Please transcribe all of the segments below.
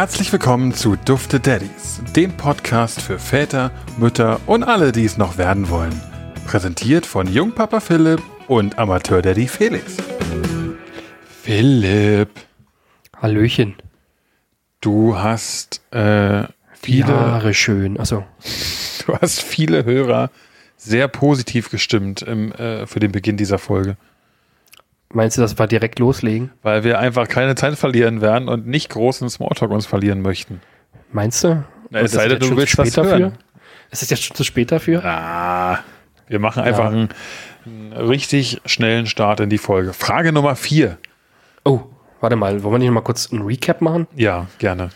Herzlich willkommen zu Dufte Daddies, dem Podcast für Väter, Mütter und alle, die es noch werden wollen. Präsentiert von Jungpapa Philipp und Amateur-Daddy Felix. Philipp, Hallöchen. du hast äh, viele, Haare schön. Also du hast viele Hörer sehr positiv gestimmt im, äh, für den Beginn dieser Folge, meinst du, dass wir direkt loslegen? weil wir einfach keine Zeit verlieren werden und nicht großen Smalltalk uns verlieren möchten. Meinst du? Na, es sei ist denn, du willst zu was spät dafür? hören. Ist es jetzt schon zu spät dafür? Ah, wir machen einfach Ja. einen, einen richtig schnellen Start in die Folge. Frage Nummer vier. Oh, warte mal, wollen wir nicht noch mal kurz einen Recap machen? Ja, gerne.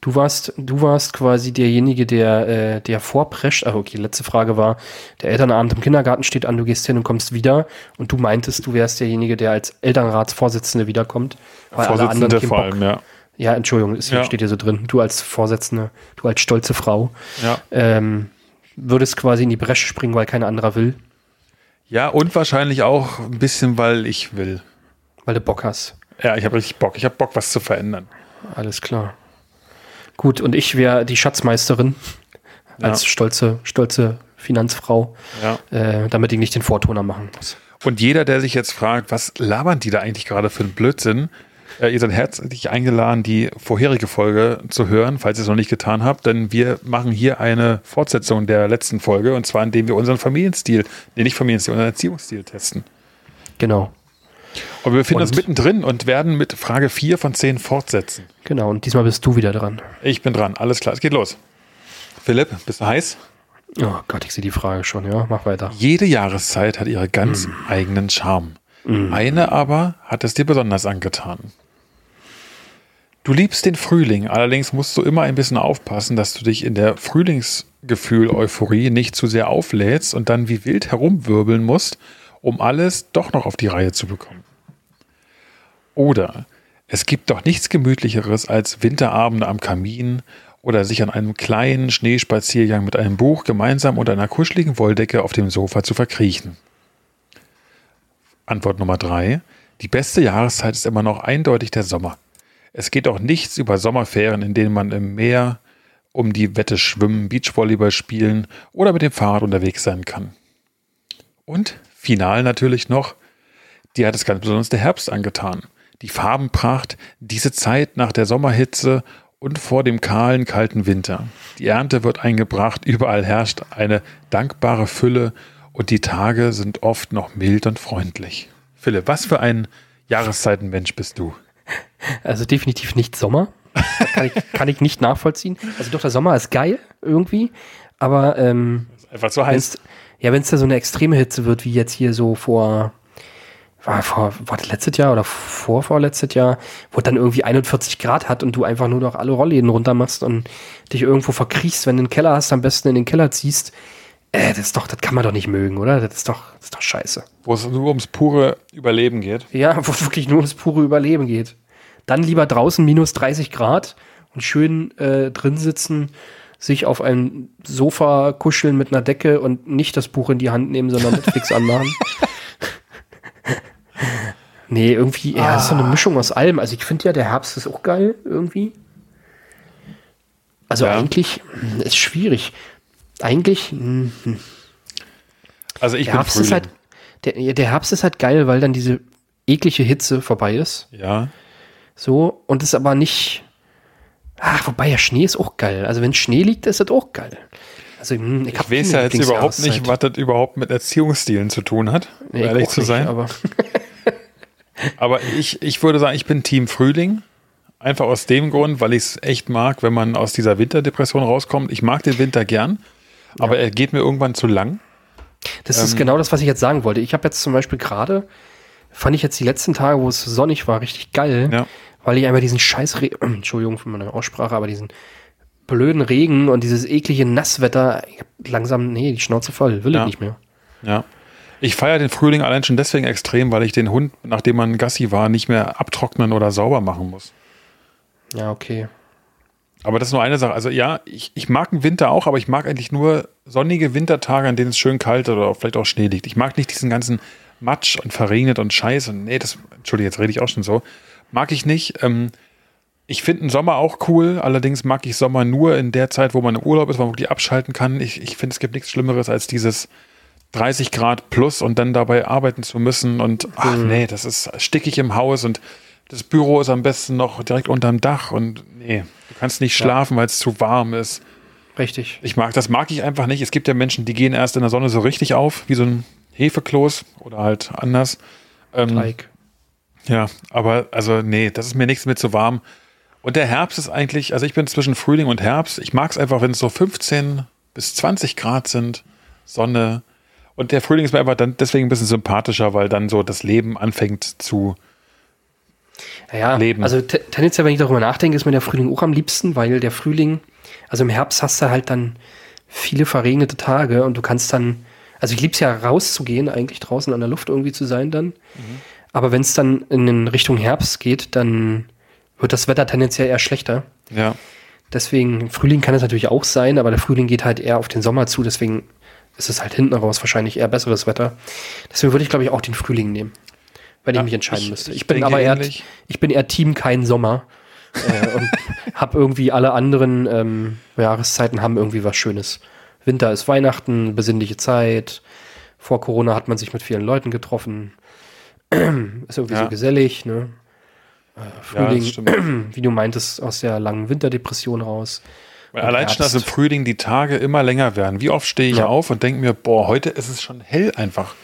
Du warst, du warst quasi derjenige, der, äh, der vorprescht. Ah, okay, letzte Frage war, der Elternabend im Kindergarten steht an, du gehst hin und kommst wieder. Und du meintest, du wärst derjenige, der als Elternratsvorsitzende wiederkommt. Weil alle anderen Vorsitzende vor allem, ja. Ja, Entschuldigung, es Ja. steht hier so drin. Du als Vorsitzende, du als stolze Frau, ja. ähm, würdest quasi in die Bresche springen, weil kein anderer will, Ja, und wahrscheinlich auch ein bisschen, weil ich will. weil du Bock hast. Ja, ich habe richtig Bock. Ich habe Bock, was zu verändern. Alles klar. Gut, und ich wäre die Schatzmeisterin als Ja. stolze, stolze Finanzfrau, Ja. äh, damit ich nicht den Vortoner machen muss. Und jeder, der sich jetzt fragt, was labern die da eigentlich gerade für einen Blödsinn, äh, ihr seid herzlich eingeladen, die vorherige Folge zu hören, falls ihr es noch nicht getan habt, denn wir machen hier eine Fortsetzung der letzten Folge und zwar indem wir unseren Familienstil, nee, nicht Familienstil, unseren Erziehungsstil testen. Genau, Und wir befinden uns mittendrin und werden mit Frage 4 von 10 fortsetzen. genau. Und diesmal bist du wieder dran. Ich bin dran, alles klar, es geht los. Philipp, bist du heiß? Oh Gott, ich sehe die Frage schon, ja. Mach weiter. Jede Jahreszeit hat ihre ganz eigenen Charme. Eine aber hat es dir besonders angetan. Du liebst den Frühling, allerdings musst du immer ein bisschen aufpassen, dass du dich in der Frühlingsgefühl-Euphorie nicht zu sehr auflädst und dann wie wild herumwirbeln musst, um alles doch noch auf die Reihe zu bekommen. Oder es gibt doch nichts Gemütlicheres als Winterabende am Kamin oder sich an einem kleinen Schneespaziergang mit einem Buch gemeinsam unter einer kuscheligen Wolldecke auf dem Sofa zu verkriechen. Antwort Nummer drei. Die beste Jahreszeit ist immer noch eindeutig der Sommer. Es geht auch nichts über Sommerferien, in denen man im Meer um die Wette schwimmen, Beachvolleyball spielen oder mit dem Fahrrad unterwegs sein kann. Und final natürlich noch, dir hat es ganz besonders der Herbst angetan. Die Farbenpracht, diese Zeit nach der Sommerhitze und vor dem kahlen, kalten Winter. Die Ernte wird eingebracht, überall herrscht eine dankbare Fülle und die Tage sind oft noch mild und freundlich. Philipp, was für ein Jahreszeitenmensch bist du? Also definitiv nicht Sommer. kann, ich, kann ich nicht nachvollziehen. Also doch, der Sommer ist geil irgendwie, aber ähm, Einfach so wenn's, heiß. ja, wenn es da so eine extreme Hitze wird, wie jetzt hier so vor, war vor, war das letztes Jahr oder vor vorletztes Jahr, wo dann irgendwie 41 Grad hat und du einfach nur noch alle Rollläden runter machst und dich irgendwo verkriechst, wenn du einen Keller hast, am besten in den Keller ziehst. Äh, das ist doch, das kann man doch nicht mögen, oder? Das ist doch, das ist doch scheiße. Wo es nur ums pure Überleben geht. Ja, wo es wirklich nur ums pure Überleben geht. Dann lieber draußen minus 30 Grad und schön äh, drin sitzen, sich auf ein Sofa kuscheln mit einer Decke und nicht das Buch in die Hand nehmen, sondern Netflix anmachen. nee, irgendwie, ja, das ist so eine Mischung aus allem. Also ich finde ja, der Herbst ist auch geil irgendwie. Also Ja. eigentlich hm, ist schwierig. Eigentlich, hm, Also ich der bin Herbst ist halt, der, der Herbst ist halt geil, weil dann diese eklige Hitze vorbei ist. ja. So, und ist aber nicht. Ach, wobei ja Schnee ist auch geil. Also wenn Schnee liegt, ist das auch geil. Also hm, ich, Ich weiß ja jetzt überhaupt nicht, was das überhaupt mit Erziehungsstilen zu tun hat, um Nee, ich ehrlich zu nicht, sein. Aber Aber ich, ich würde sagen, ich bin Team Frühling. Einfach aus dem Grund, weil ich es echt mag, wenn man aus dieser Winterdepression rauskommt. Ich mag den Winter gern, aber er geht mir irgendwann zu lang. das Ähm. ist genau das, was ich jetzt sagen wollte. Ich habe jetzt zum Beispiel gerade, fand ich jetzt die letzten Tage, wo es sonnig war, richtig geil, Ja. weil ich einfach diesen scheiß, Re Entschuldigung für meine Aussprache, aber diesen blöden Regen und dieses eklige Nasswetter, ich hab langsam, nee, die Schnauze voll, will Ja. ich nicht mehr. Ja. Ich feiere den Frühling allein schon deswegen extrem, weil ich den Hund, nachdem man Gassi war, nicht mehr abtrocknen oder sauber machen muss. Ja, okay. Aber das ist nur eine Sache. Also ja, ich, ich mag den Winter auch, aber ich mag eigentlich nur sonnige Wintertage, an denen es schön kalt oder vielleicht auch Schnee liegt. Ich mag nicht diesen ganzen Matsch und verregnet und Scheiß und nee, das, Entschuldige, jetzt rede ich auch schon so. Mag ich nicht. Ähm, Ich finde den Sommer auch cool, allerdings mag ich Sommer nur in der Zeit, wo man im Urlaub ist, wo man wirklich abschalten kann. Ich, ich finde, es gibt nichts Schlimmeres als dieses 30 Grad plus und dann dabei arbeiten zu müssen. Und ach Mhm. nee, das ist stickig im Haus und das Büro ist am besten noch direkt unterm Dach und nee, du kannst nicht schlafen, weil es zu warm ist. Richtig. Ich mag, das mag ich einfach nicht. Es gibt ja Menschen, die gehen erst in der Sonne so richtig auf, wie so ein Hefekloß oder halt anders. Ähm, Teig. ja, aber also nee, das ist mir nichts mit zu warm. Und der Herbst ist eigentlich, also ich bin zwischen Frühling und Herbst. Ich mag es einfach, wenn es so 15 bis 20 Grad sind, Sonne. Und der Frühling ist mir einfach dann deswegen ein bisschen sympathischer, weil dann so das Leben anfängt zu. Ja, Leben. also te- tendenziell, wenn ich darüber nachdenke, ist mir der Frühling auch am liebsten, weil der Frühling, also im Herbst hast du halt dann viele verregnete Tage und du kannst dann, also ich lieb's ja rauszugehen, eigentlich draußen an der Luft irgendwie zu sein dann. Aber wenn es dann in Richtung Herbst geht, dann wird das Wetter tendenziell eher schlechter. Ja, Deswegen, Frühling kann es natürlich auch sein, aber der Frühling geht halt eher auf den Sommer zu, deswegen ist es halt hinten raus wahrscheinlich eher besseres Wetter. Deswegen würde ich, glaube ich, auch den Frühling nehmen, wenn Ja, ich mich entscheiden ich- müsste. ich Ich, bin aber eher, ähnlich. ich bin eher Team kein Sommer äh, und habe irgendwie alle anderen ähm, Jahreszeiten haben irgendwie was Schönes. Winter ist Weihnachten, besinnliche Zeit. Vor Corona hat man sich mit vielen Leuten getroffen. ist irgendwie Ja. so gesellig, ne? Äh, ja Frühling, stimmt. wie du meintest, aus der langen Winterdepression raus. Weil allein schon, dass im. Frühling die Tage immer länger werden. Wie oft stehe ich Ja. auf und denke mir, boah, heute ist es schon hell einfach,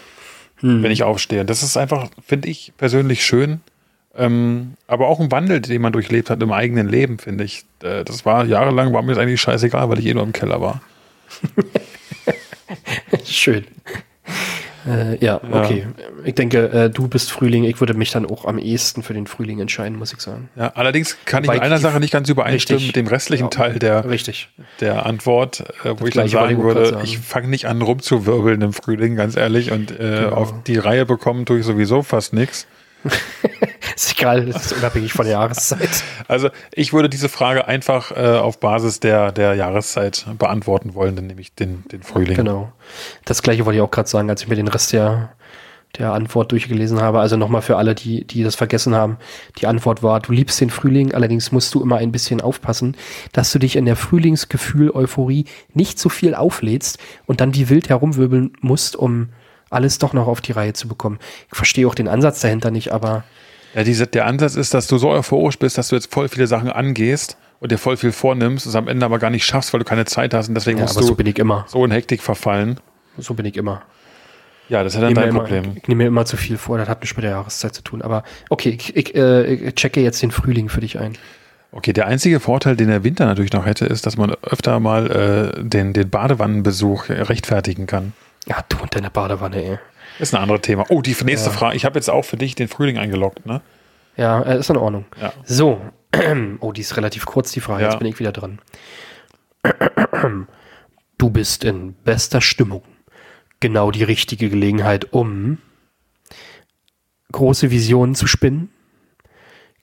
Hm. wenn ich aufstehe. Das ist einfach, finde ich persönlich schön. Ähm, aber auch ein Wandel, den man durchlebt hat im eigenen Leben, finde ich. Äh, das war jahrelang, war mir das eigentlich scheißegal, weil ich eh nur im Keller war. Schön. Äh, ja, okay. Ich denke, äh, du bist Frühling. Ich würde mich dann auch am ehesten für den Frühling entscheiden, muss ich sagen. Ja, allerdings kann ich Wobei mit einer Sache nicht ganz übereinstimmen Richtig. mit dem restlichen Ja. Teil der, Richtig. der Antwort, äh, wo ich dann sagen ich würde, sagen. ich fange nicht an rumzuwirbeln im Frühling, ganz ehrlich, und äh, Genau. auf die Reihe bekommen tue ich sowieso fast nichts. Ist egal, das ist unabhängig von der Jahreszeit. Also ich würde diese Frage einfach äh, auf Basis der, der Jahreszeit beantworten wollen, dann nehme ich den, den Frühling. Genau. Das gleiche wollte ich auch gerade sagen, als ich mir den Rest der, der Antwort durchgelesen habe. Also nochmal für alle, die, die das vergessen haben. Die Antwort war, du liebst den Frühling, allerdings musst du immer ein bisschen aufpassen, dass du dich in der Frühlingsgefühl-Euphorie nicht so viel auflädst und dann wie wild herumwirbeln musst, um alles doch noch auf die Reihe zu bekommen. Ich verstehe auch den Ansatz dahinter nicht, aber Ja, diese, der Ansatz ist, dass du so euphorisch bist, dass du jetzt voll viele Sachen angehst und dir voll viel vornimmst, es am Ende aber gar nicht schaffst, weil du keine Zeit hast und deswegen ja, musst aber du so bin ich immer. so in Hektik verfallen. So bin ich immer. Ja, das ist dann dein Problem. Immer, ich nehme mir immer zu viel vor, das hat nichts mit der Jahreszeit zu tun. Aber okay, ich, ich, äh, ich checke jetzt den Frühling für dich ein. Okay, der einzige Vorteil, den der Winter natürlich noch hätte, ist, dass man öfter mal äh, den, den Badewannenbesuch rechtfertigen kann. Ja, du und deine Badewanne, ey. Ist ein anderes Thema. Oh, die nächste Ja. Frage. Ich habe jetzt auch für dich den Frühling eingeloggt, ne? Ja, äh, ist in Ordnung. Ja. So. Oh, die ist relativ kurz, die Frage. Ja. Jetzt bin ich wieder dran. Du bist in bester Stimmung. Genau die richtige Gelegenheit, um große Visionen zu spinnen,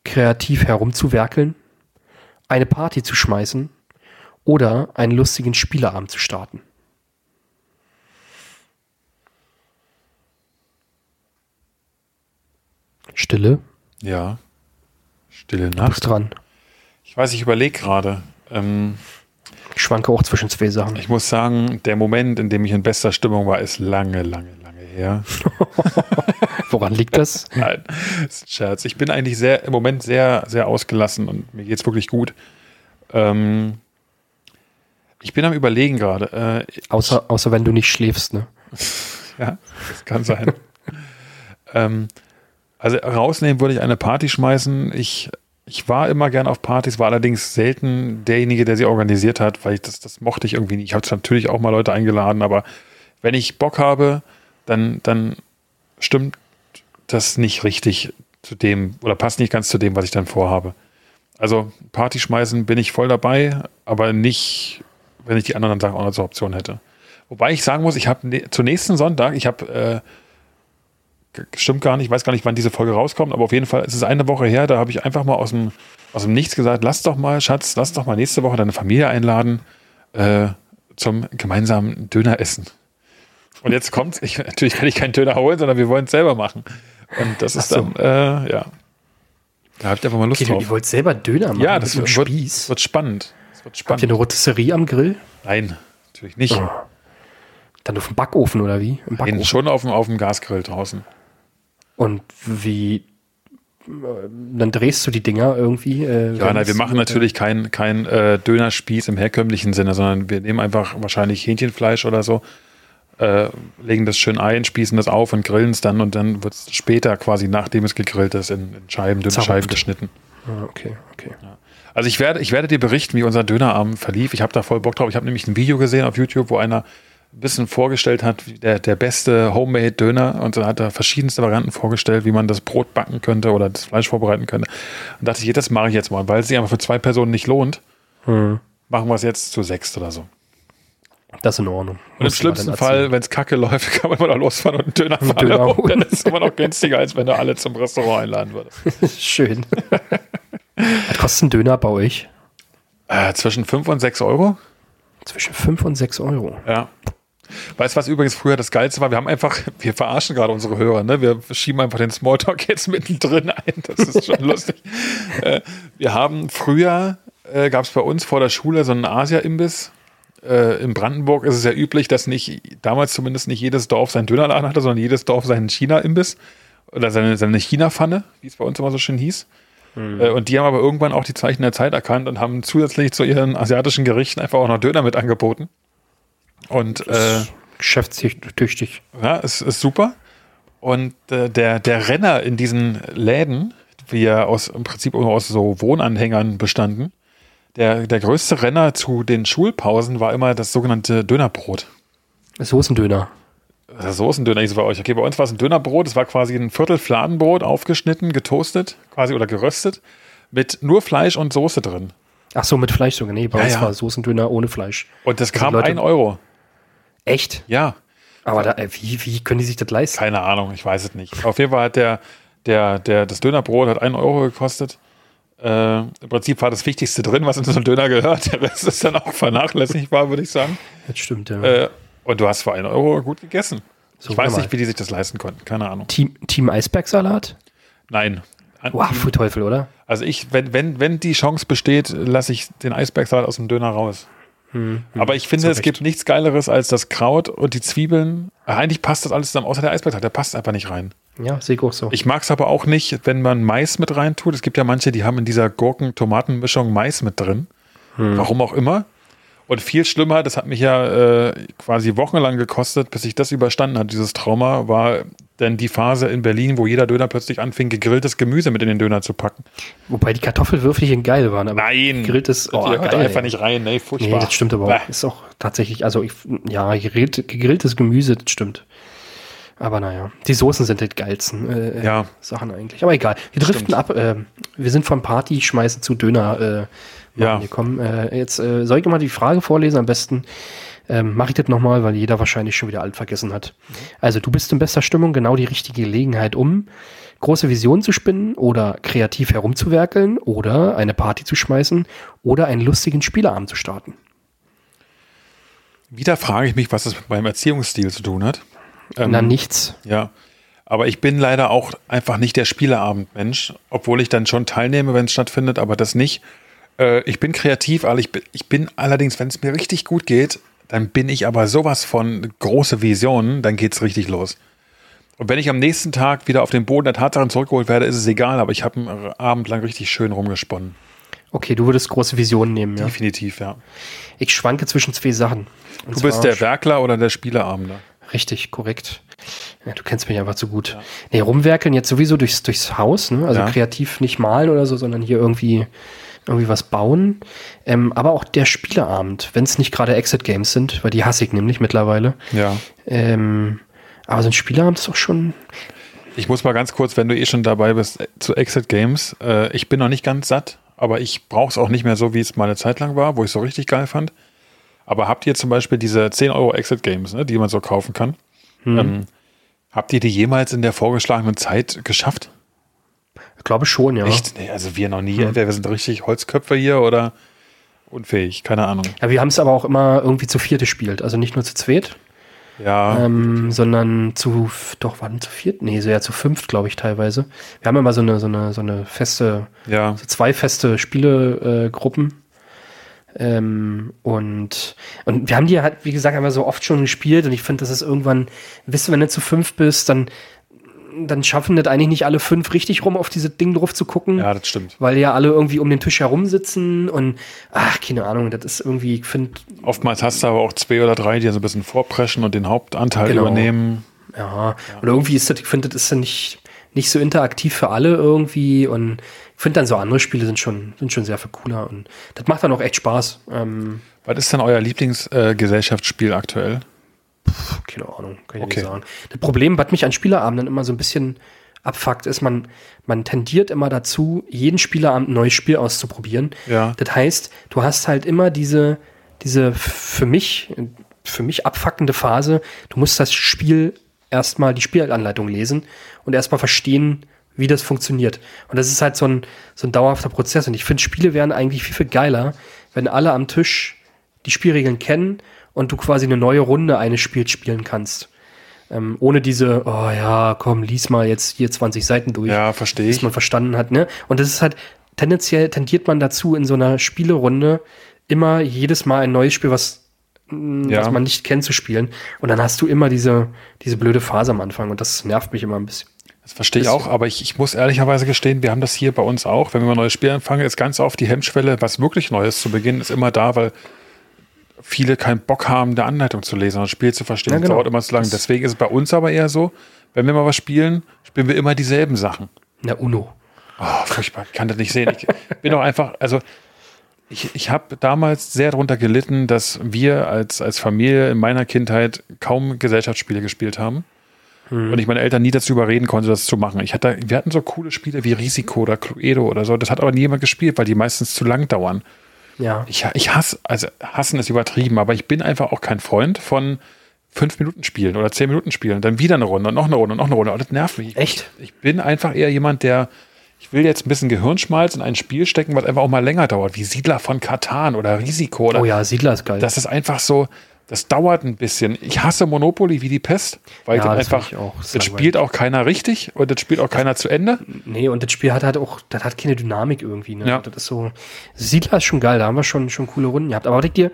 kreativ herumzuwerkeln, eine Party zu schmeißen oder einen lustigen Spieleabend zu starten. Stille, Ja. Stille du Nacht. bist dran. Ich weiß, ich überlege gerade. Ähm, Ich schwanke auch zwischen zwei Sachen. ich muss sagen, der Moment, in dem ich in bester Stimmung war, ist lange, lange, lange her. Woran liegt das? Nein, das ist ein Scherz. Ich bin eigentlich sehr, im Moment sehr, sehr ausgelassen und mir geht's wirklich gut. Ähm, ich bin am Überlegen gerade. Äh, Außer, außer wenn du nicht schläfst, ne? Ja, das kann sein. ähm, also rausnehmen würde ich eine Party schmeißen. Ich, ich war immer gern auf Partys, war allerdings selten derjenige, der sie organisiert hat, weil ich das, das mochte ich irgendwie nicht. Ich habe natürlich auch mal Leute eingeladen, aber wenn ich Bock habe, dann, dann stimmt das nicht richtig zu dem oder passt nicht ganz zu dem, was ich dann vorhabe. Also Party schmeißen bin ich voll dabei, aber nicht, wenn ich die anderen Sachen auch noch zur Option hätte. Wobei ich sagen muss, ich habe ne zu nächsten Sonntag, ich habe, äh, stimmt gar nicht, ich weiß gar nicht, wann diese Folge rauskommt, aber auf jeden Fall, es ist eine Woche her, da habe ich einfach mal aus dem, aus dem Nichts gesagt, lass doch mal, Schatz, lass doch mal nächste Woche deine Familie einladen äh, zum gemeinsamen Döner essen. Und jetzt kommt, ich, natürlich kann ich keinen Döner holen, sondern wir wollen es selber machen. Und das ist so. dann, äh, ja. Da habt ihr einfach mal Lust Okay, drauf. ihr wollt selber Döner machen Ja, mit das wird, Spieß. wird spannend. Das wird Habt spannend. ihr eine Rotisserie am Grill? Nein, natürlich nicht. Oh. Dann auf dem Backofen oder wie? Im Nein, Backofen. schon auf dem, auf dem Gasgrill draußen. Und wie äh, dann drehst du die Dinger irgendwie. Äh, Ja, nein, wir machen mit, natürlich kein, kein äh, Dönerspieß im herkömmlichen Sinne, sondern wir nehmen einfach wahrscheinlich Hähnchenfleisch oder so, äh, legen das schön ein, spießen das auf und grillen es dann und dann wird es später quasi, nachdem es gegrillt ist, in, in Scheiben, dünne. Scheiben geschnitten. Ah, okay, okay. Also ich werde, ich werde dir berichten, wie unser Dönerabend verlief. Ich habe da voll Bock drauf. Ich habe nämlich ein Video gesehen auf YouTube, wo einer ein bisschen vorgestellt hat, wie der, der beste Homemade-Döner und dann hat er verschiedenste Varianten vorgestellt, wie man das Brot backen könnte oder das Fleisch vorbereiten könnte. Und dachte ich, das mache ich jetzt mal, weil es sich einfach für zwei Personen nicht lohnt. Hm. Machen wir es jetzt zu sechst oder so. Das ist in Ordnung. Und im schlimmsten Fall, wenn es kacke läuft, kann man mal da losfahren und einen Döner fahren. Döner Und dann holen. ist es immer noch günstiger, als wenn du alle zum Restaurant einladen würdest. Schön. Was kostet ein Döner bei euch? Äh, zwischen 5 und 6 Euro. Zwischen 5 und 6 Euro. Ja. Weißt du, was übrigens früher das Geilste war? Wir haben einfach, wir verarschen gerade unsere Hörer, ne? Wir schieben einfach den Smalltalk jetzt mittendrin ein. Das ist schon lustig. Äh, wir haben früher, äh, gab es bei uns vor der Schule so einen Asia-Imbiss. Äh, in Brandenburg ist es ja üblich, dass nicht, damals zumindest nicht jedes Dorf seinen Dönerladen hatte, sondern jedes Dorf seinen China-Imbiss. Oder seine, seine China-Pfanne, wie es bei uns immer so schön hieß. Äh, Und die haben aber irgendwann auch die Zeichen der Zeit erkannt und haben zusätzlich zu ihren asiatischen Gerichten einfach auch noch Döner mit angeboten. Und äh, Geschäftstüchtig. ja, es ist super. Und äh, der, der Renner in diesen Läden, wie er aus, im Prinzip aus so Wohnanhängern bestanden, der, der größte Renner zu den Schulpausen war immer das sogenannte Dönerbrot. Soßendöner. Das Soßendöner ist bei euch. Okay, bei uns war es ein Dönerbrot. Es war quasi ein Viertel Fladenbrot, aufgeschnitten, getoastet, quasi oder geröstet, mit nur Fleisch und Soße drin. Ach so, mit Fleisch sogar. Nee, bei Ja, uns ja. war Soßendöner ohne Fleisch. Und das Also kam Leute- ein Euro. Echt? Ja. Aber da, äh, wie, wie können die sich das leisten? Keine Ahnung, ich weiß es nicht. Auf jeden Fall hat der, der, der, das Dönerbrot hat einen Euro gekostet. Äh, Im Prinzip war das Wichtigste drin, was in so einen Döner gehört. Der Rest ist dann auch vernachlässigbar, würde ich sagen. Das stimmt, ja. Äh, und du hast für einen Euro gut gegessen. So ich weiß nicht, wie die sich das leisten konnten. Keine Ahnung. Team, Team Eisbergsalat? Nein. Wow, für Teufel, oder? Also ich, wenn, wenn, wenn die Chance besteht, lasse ich den Eisbergsalat aus dem Döner raus. Aber ich finde, zu es gibt nichts Geileres als das Kraut und die Zwiebeln. Eigentlich passt das alles zusammen, außer der Eisbergsalat. Der passt einfach nicht rein. Ja, sehe ich auch so. Ich mag es aber auch nicht, wenn man Mais mit reintut. Es gibt ja manche, die haben in dieser Gurken-Tomaten-Mischung Mais mit drin. Warum auch immer. Und viel schlimmer, das hat mich ja äh, quasi wochenlang gekostet, bis ich das überstanden hat, dieses Trauma, war denn die Phase in Berlin, wo jeder Döner plötzlich anfing, gegrilltes Gemüse mit in den Döner zu packen. Wobei die Kartoffelwürfelchen geil waren. Aber Nein! Gegrilltes, oh, geil, einfach nicht rein, nee, Nee, furchtbar. das stimmt aber auch. Ist auch tatsächlich, also ich, ja, gegrillt, gegrilltes Gemüse, das stimmt. Aber naja, die Soßen sind die geilsten äh, Ja. Sachen eigentlich. Aber egal. Wir driften Stimmt. ab. Äh, wir sind vom Party, schmeißen zu Döner. Äh, Ja. Wir kommen, äh, jetzt äh, soll ich mal die Frage vorlesen am besten. Ähm, Mache ich das nochmal, weil jeder wahrscheinlich schon wieder alt vergessen hat. Also, du bist in bester Stimmung, genau die richtige Gelegenheit, um große Visionen zu spinnen oder kreativ herumzuwerkeln oder eine Party zu schmeißen oder einen lustigen Spieleabend zu starten. Wieder frage ich mich, was das mit meinem Erziehungsstil zu tun hat. Ähm, Na, nichts. Ja. Aber ich bin leider auch einfach nicht der Spieleabendmensch, obwohl ich dann schon teilnehme, wenn es stattfindet, aber das nicht. Äh, ich bin kreativ, aber ich bin, ich bin allerdings, wenn es mir richtig gut geht, dann bin ich aber sowas von große Visionen, dann geht's richtig los. Und wenn ich am nächsten Tag wieder auf den Boden der Tatsachen zurückgeholt werde, ist es egal, aber ich habe einen Abend lang richtig schön rumgesponnen. Okay, du würdest große Visionen nehmen, ja. Definitiv, ja. Ich schwanke zwischen zwei Sachen. Und Du bist der Werkler oder der Spieleabender? Richtig, korrekt. Ja, du kennst mich einfach zu gut. Nee, rumwerkeln jetzt sowieso durchs, durchs Haus, ne? Also Ja. kreativ nicht malen oder so, sondern hier irgendwie, irgendwie was bauen. Ähm, aber auch der Spieleabend, wenn es nicht gerade Exit Games sind, weil die hasse ich nämlich mittlerweile. Ja. Ähm, aber so ein Spieleabend ist auch schon. Ich muss mal ganz kurz, wenn du eh schon dabei bist, äh, zu Exit Games. Äh, ich bin noch nicht ganz satt, aber ich brauche es auch nicht mehr so, wie es mal eine Zeit lang war, wo ich es so richtig geil fand. Aber habt ihr zum Beispiel diese 10 Euro Exit Games, ne, die man so kaufen kann? Ähm, habt ihr die jemals in der vorgeschlagenen Zeit geschafft? Ich glaube schon, ja. Echt? Nee, also wir noch nie. Entweder wir sind richtig Holzköpfe hier oder unfähig. Keine Ahnung. ja wir haben es aber auch immer irgendwie zu viert gespielt, also nicht nur zu zweit. Ja. ähm, sondern zu, doch, waren zu viert? Nee, so ja zu fünft, glaube ich, teilweise. Wir haben immer so eine, so eine, so eine feste, Ja. so zwei feste Spielegruppen. Äh, ähm, und, und wir haben die halt, wie gesagt, einfach so oft schon gespielt und ich finde, das ist irgendwann, wisst ihr, wenn du zu fünf bist, dann, dann schaffen das eigentlich nicht alle fünf richtig rum, auf diese Ding drauf zu gucken. Ja, das stimmt. Weil ja alle irgendwie um den Tisch herum sitzen und ach, keine Ahnung, das ist irgendwie, ich finde, Oftmals hast du aber auch zwei oder drei, die so ein bisschen vorpreschen und den Hauptanteil Genau. übernehmen. ja, oder irgendwie ist das, ich finde, das ist ja nicht, nicht so interaktiv für alle irgendwie und ich finde dann so andere Spiele sind schon, sind schon sehr viel cooler und das macht dann auch echt Spaß. Ähm, Was ist denn euer Lieblingsgesellschaftsspiel äh, aktuell? Keine Ahnung, kann ich Okay. nicht sagen. Das Problem, was mich an Spieleabenden immer so ein bisschen abfuckt, ist, man, man tendiert immer dazu, jeden Spieleabend ein neues Spiel auszuprobieren. Ja. Das heißt, du hast halt immer diese, diese für mich, für mich abfuckende Phase, du musst das Spiel erstmal die Spielanleitung lesen und erstmal verstehen, wie das funktioniert. Und das ist halt so ein, so ein dauerhafter Prozess. Und ich finde, Spiele wären eigentlich viel, viel geiler, wenn alle am Tisch die Spielregeln kennen und du quasi eine neue Runde eines Spiels spielen kannst. Ähm, ohne diese, oh ja, komm, lies mal jetzt hier 20 Seiten durch Ja, verstehe bis ich. man verstanden hat, ne? Und das ist halt, tendenziell tendiert man dazu, in so einer Spielerunde immer jedes Mal ein neues Spiel, was, mh, Ja. was man nicht kennt, zu spielen. Und dann hast du immer diese, diese blöde Phase am Anfang und das nervt mich immer ein bisschen. Das verstehe ich auch, aber ich, ich muss ehrlicherweise gestehen, wir haben das hier bei uns auch. Wenn wir ein neues Spiel anfangen, ist ganz oft die Hemmschwelle, was wirklich Neues zu beginnen, ist immer da, weil viele keinen Bock haben, der Anleitung zu lesen und das Spiel zu verstehen. Ja, Das genau. dauert immer zu lang. Das- Deswegen ist es bei uns aber eher so, wenn wir mal was spielen, spielen wir immer dieselben Sachen. Na, Uno. Oh, furchtbar, ich kann das nicht sehen. Ich bin auch einfach, also ich, ich habe damals sehr darunter gelitten, dass wir als, als Familie in meiner Kindheit kaum Gesellschaftsspiele gespielt haben. Und ich meine Eltern nie dazu überreden konnte, das zu machen. Ich hatte, wir hatten so coole Spiele wie Risiko oder Cluedo oder so. Das hat aber nie jemand gespielt, weil die meistens zu lang dauern. Ja. Ich, ich hasse, also hassen ist übertrieben, aber ich bin einfach auch kein Freund von fünf Minuten spielen oder zehn Minuten spielen, dann wieder eine Runde und noch eine Runde und noch eine Runde. Und das nervt mich. Echt? Ich bin einfach eher jemand, der, ich will jetzt ein bisschen Gehirnschmalz in ein Spiel stecken, was einfach auch mal länger dauert, wie Siedler von Katan oder Risiko. Oder Oh ja, Siedler ist geil. Das ist einfach so, das dauert ein bisschen. Ich hasse Monopoly wie die Pest, weil Ja, einfach, find ich auch. Das spielt auch keiner richtig und das spielt auch keiner zu Ende. Nee, und das Spiel hat halt auch, das hat keine Dynamik irgendwie. Ne? Ja. Das ist so. Siedler ist schon geil, da haben wir schon, schon coole Runden gehabt. Aber ich dir,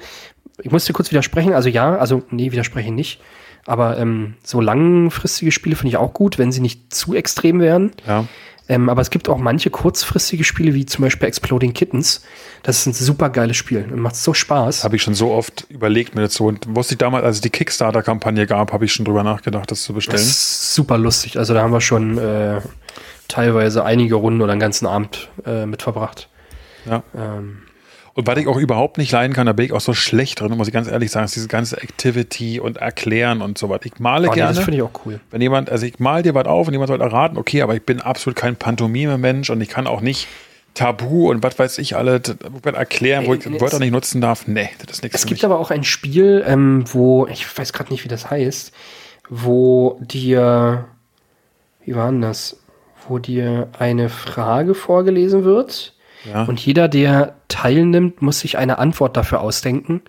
ich muss dir kurz widersprechen. Also ja, also nee, widerspreche nicht. Aber ähm, so langfristige Spiele finde ich auch gut, wenn sie nicht zu extrem wären. Ja. Ähm, aber es gibt auch manche kurzfristige Spiele, wie zum Beispiel Exploding Kittens. Das ist ein super geiles Spiel und macht so Spaß. Habe ich schon so oft überlegt mir dazu und wusste ich damals, als es die Kickstarter-Kampagne gab, habe ich schon drüber nachgedacht, das zu Das bestellen. ist super lustig. Also da haben wir schon äh, teilweise einige Runden oder einen ganzen Abend äh, mit verbracht. Ja. Ähm, Und was ich auch überhaupt nicht leiden kann, da bin ich auch so schlecht drin, muss ich ganz ehrlich sagen, ist diese ganze Activity und Erklären und so was. Ich male oh, nee, das gerne. finde ich auch cool. wenn jemand, also ich mal dir was auf und jemand soll erraten, okay, aber ich bin absolut kein Pantomime-Mensch und ich kann auch nicht Tabu und was weiß ich alle erklären, wo ich Ey, Wörter nicht nutzen darf. Nee, das ist nichts Es gibt mich. aber auch ein Spiel, ähm, wo, ich weiß gerade nicht, wie das heißt, wo dir, wie war denn das? Wo dir eine Frage vorgelesen wird Ja. und jeder, der teilnimmt, muss sich eine Antwort dafür ausdenken.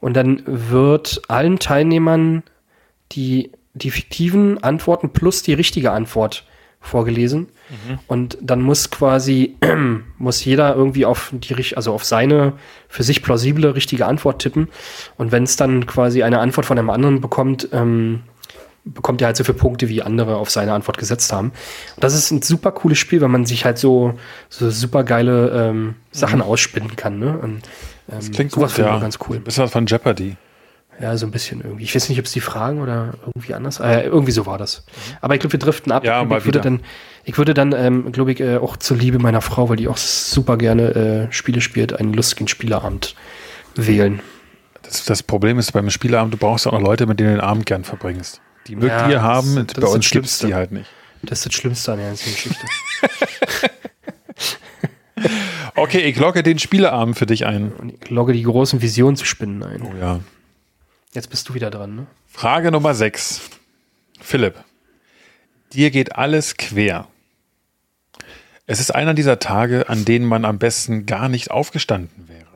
Und dann wird allen Teilnehmern die, die fiktiven Antworten plus die richtige Antwort vorgelesen. Und dann muss quasi, muss jeder irgendwie auf die, also auf seine für sich plausible richtige Antwort tippen. Und wenn es dann quasi eine Antwort von einem anderen bekommt, ähm, bekommt er halt so viele Punkte, wie andere auf seine Antwort gesetzt haben. Und das ist ein super cooles Spiel, weil man sich halt so, so super geile ähm, Sachen ausspinnen kann. Ne? Und, ähm, das klingt sowas gut, finde ich ja. ganz cool. Ein bisschen was von Jeopardy. Ja, so ein bisschen irgendwie. Ich weiß nicht, ob es die Fragen oder irgendwie anders. Äh, irgendwie so war das. Aber ich glaube, wir driften ab. Ja, ich glaub, ich würde dann, ich würde dann, ähm, glaube ich, äh, auch zur Liebe meiner Frau, weil die auch super gerne äh, Spiele spielt, einen lustigen Spieleabend wählen. Das, das Problem ist beim Spieleabend, du brauchst auch noch Leute, mit denen du den Abend gern verbringst. Die mögt Ja, das- haben, das bei uns gibt es die halt nicht. Das ist das Schlimmste an der ganzen Geschichte. Okay, ich logge den Spieleabend für dich ein. Und ich logge die großen Visionen zu spinnen ein. Oh ja. Jetzt bist du wieder dran, ne? Frage Nummer 6. Philipp, dir geht alles quer. Es ist einer dieser Tage, an denen man am besten gar nicht aufgestanden wäre.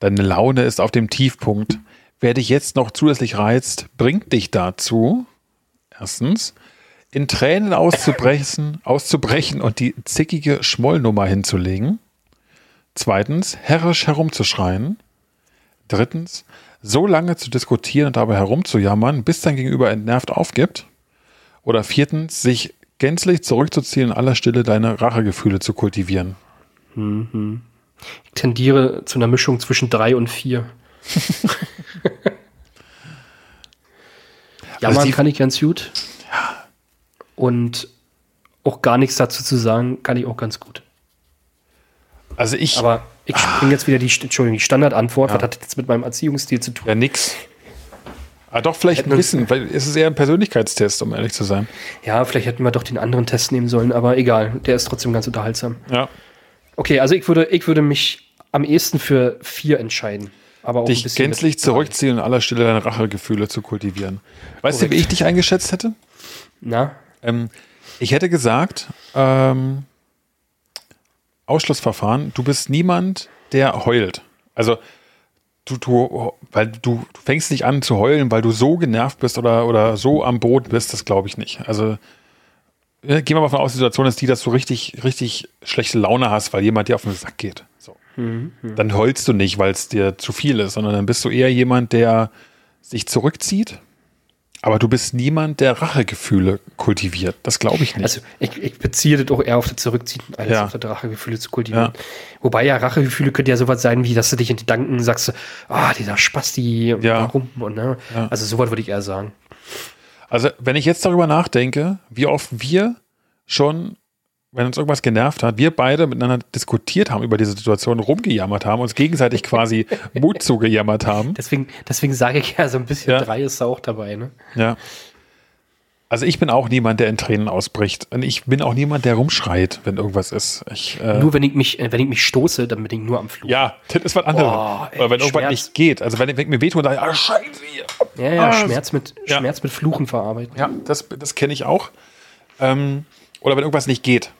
Deine Laune ist auf dem Tiefpunkt. Wer dich jetzt noch zusätzlich reizt, bringt dich dazu, erstens, in Tränen auszubrechen, auszubrechen und die zickige Schmollnummer hinzulegen. Zweitens, herrisch herumzuschreien. Drittens, so lange zu diskutieren und dabei herumzujammern, bis dein Gegenüber entnervt aufgibt. Oder viertens, sich gänzlich zurückzuziehen, in aller Stille deine Rachegefühle zu kultivieren. Ich tendiere zu einer Mischung zwischen drei und vier. Ja, Also man kann ich ganz gut. Und auch gar nichts dazu zu sagen, kann ich auch ganz gut. Also ich, Aber ich bringe jetzt wieder die, Entschuldigung, die Standardantwort. Was hat das jetzt mit meinem Erziehungsstil zu tun? ja nix. Ah, doch, vielleicht ein bisschen, weil es ist eher ein Persönlichkeitstest, um ehrlich zu sein. Ja, vielleicht hätten wir doch den anderen Test nehmen sollen, aber egal. Der ist trotzdem ganz unterhaltsam. Ja. Okay, also ich würde, ich würde mich am ehesten für vier entscheiden. Aber auch Dich gänzlich zurückziehen und in aller Stille deine Rachegefühle zu kultivieren. Weißt du, wie Korrekt. ich dich eingeschätzt hätte? Na, Ähm, ich hätte gesagt, ähm, Ausschlussverfahren, du bist niemand, der heult. Also, du, du, weil du, du fängst nicht an zu heulen, weil du so genervt bist oder, oder so am Boden bist, das glaube ich nicht. Also, äh, gehen wir mal davon aus, die Situation ist die, dass du richtig, richtig schlechte Laune hast, weil jemand dir auf den Sack geht. So. Dann heulst du nicht, weil es dir zu viel ist, sondern dann bist du eher jemand, der sich zurückzieht. Aber du bist niemand, der Rachegefühle kultiviert. Das glaube ich nicht. also ich, ich beziehe das auch eher auf das Zurückziehen, als Ja. auf das Rachegefühle zu kultivieren. Wobei ja Rachegefühle könnte ja sowas sein, wie dass du dich in Gedanken sagst, ah, dieser Spasti, Ja. warum? Und, ne? Also sowas würde ich eher sagen. Also, wenn ich jetzt darüber nachdenke, wie oft wir schon, wenn uns irgendwas genervt hat, wir beide miteinander diskutiert haben über diese Situation, rumgejammert haben, uns gegenseitig quasi Mut zugejammert haben. Deswegen, deswegen sage ich ja, so ein bisschen Ja. drei ist auch dabei. Ne? Ja. Also ich bin auch niemand, der in Tränen ausbricht. Und ich bin auch niemand, der rumschreit, wenn irgendwas ist. Ich, äh, Nur wenn ich mich, wenn ich mich stoße, dann bin ich nur am Flug. ja, das ist was anderes. Boah, ey, Oder wenn irgendwas Schmerz. nicht geht. Also wenn, wenn ich mir wehtue und sage, ah, scheiße. ja, ja Ah, Schmerz, mit, ja. Schmerz mit Fluchen verarbeiten. Ja, das, das kenne ich auch. Ähm, oder wenn irgendwas nicht geht.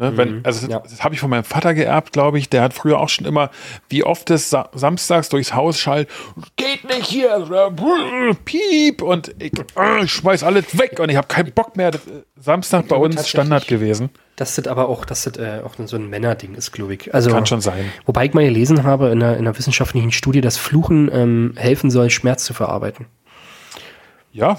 Ne, wenn, also das, ja. das habe ich von meinem Vater geerbt, glaube ich. Der hat früher auch schon immer, wie oft es sa samstags durchs Haus schallt, geht nicht hier, äh, piep, und ich, äh, ich schmeiß alles weg und ich habe keinen Bock mehr. Äh, Samstag bei uns Standard gewesen. Das ist aber auch, das ist äh, auch so ein Männerding ist, glaube ich. Also, Kann schon sein. Wobei ich mal gelesen habe in einer, in einer wissenschaftlichen Studie, dass Fluchen ähm, helfen soll, Schmerz zu verarbeiten. Ja,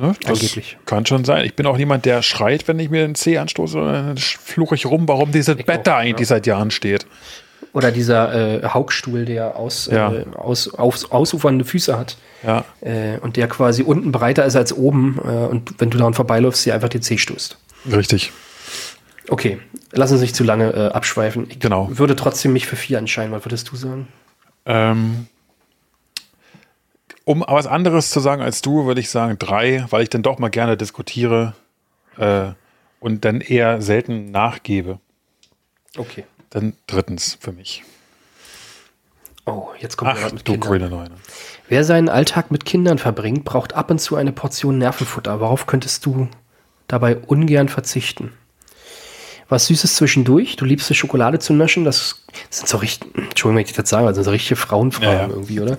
ne, Angeblich. kann schon sein. Ich bin auch niemand, der schreit, wenn ich mir den Zeh anstoße, dann fluche ich rum, warum dieses Bett da eigentlich seit Jahren steht. Oder dieser äh, Haugstuhl, der aus, Ja. äh, aus, aus, ausufernde Füße hat. Ja. Äh, und der quasi unten breiter ist als oben. Äh, und wenn du daran vorbeiläufst, dir einfach den Zeh stößt. Richtig. Okay, lassen Sie sich zu lange äh, abschweifen. Ich Genau. würde trotzdem mich für vier entscheiden. Was würdest du sagen? Ähm, um was anderes zu sagen als du, würde ich sagen drei, weil ich dann doch mal gerne diskutiere äh, und dann eher selten nachgebe. Okay. Dann drittens für mich. Oh, jetzt kommt Ach, mit du Kindern. grüne Neune. Wer seinen Alltag mit Kindern verbringt, braucht ab und zu eine Portion Nervenfutter. Worauf könntest du dabei ungern verzichten? Was Süßes zwischendurch? Du liebst es, Schokolade zu naschen? Das sind so richtig, Entschuldigung, wenn ich das sagen, also so richtige Frauenfragen Ja, ja. irgendwie, oder?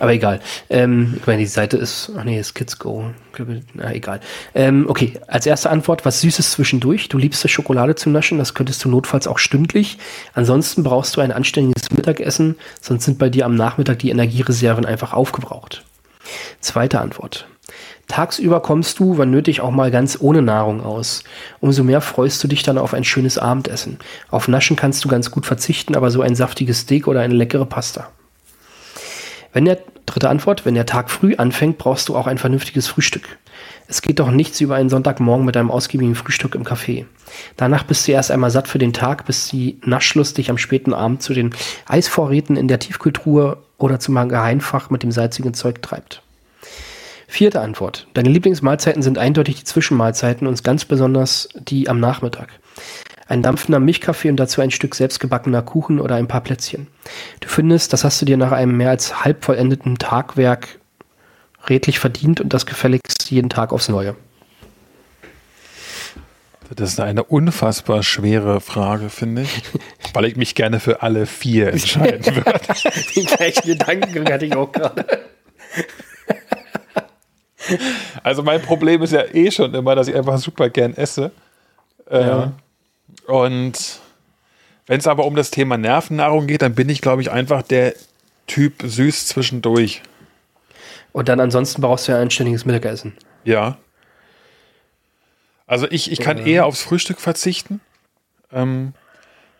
Aber egal. Ähm, ich meine, die Seite ist, ach nee, ist Kids Go. Ich glaube, Na, egal. Ähm, okay, als erste Antwort, was Süßes zwischendurch? Du liebst es, Schokolade zu naschen? Das könntest du notfalls auch stündlich. Ansonsten brauchst du ein anständiges Mittagessen, sonst sind bei dir am Nachmittag die Energiereserven einfach aufgebraucht. Zweite Antwort. Tagsüber kommst du, wann nötig, auch mal ganz ohne Nahrung aus. Umso mehr freust du dich dann auf ein schönes Abendessen. Auf Naschen kannst du ganz gut verzichten, aber so ein saftiges Steak oder eine leckere Pasta. Wenn der, dritte Antwort, wenn der Tag früh anfängt, brauchst du auch ein vernünftiges Frühstück. Es geht doch nichts über einen Sonntagmorgen mit einem ausgiebigen Frühstück im Café. Danach bist du erst einmal satt für den Tag, bis die Naschlust dich am späten Abend zu den Eisvorräten in der Tiefkühltruhe oder zum Geheimfach mit dem salzigen Zeug treibt. Vierte Antwort. Deine Lieblingsmahlzeiten sind eindeutig die Zwischenmahlzeiten und ganz besonders die am Nachmittag. Ein dampfender Milchkaffee und dazu ein Stück selbstgebackener Kuchen oder ein paar Plätzchen. Du findest, das hast du dir nach einem mehr als halb vollendeten Tagwerk redlich verdient und das gefälligst jeden Tag aufs Neue. Das ist eine unfassbar schwere Frage, finde ich, weil ich mich gerne für alle vier entscheiden würde. Den gleichen Gedanken hatte ich auch gerade. Also mein Problem ist ja eh schon immer, dass ich einfach super gern esse. Äh, Ja. Und wenn es aber um das Thema Nervennahrung geht, dann bin ich, glaube ich, einfach der Typ süß zwischendurch. Und dann ansonsten brauchst du ja ein anständiges Mittagessen. Ja. Also ich, ich kann eher aufs Frühstück verzichten. Ähm,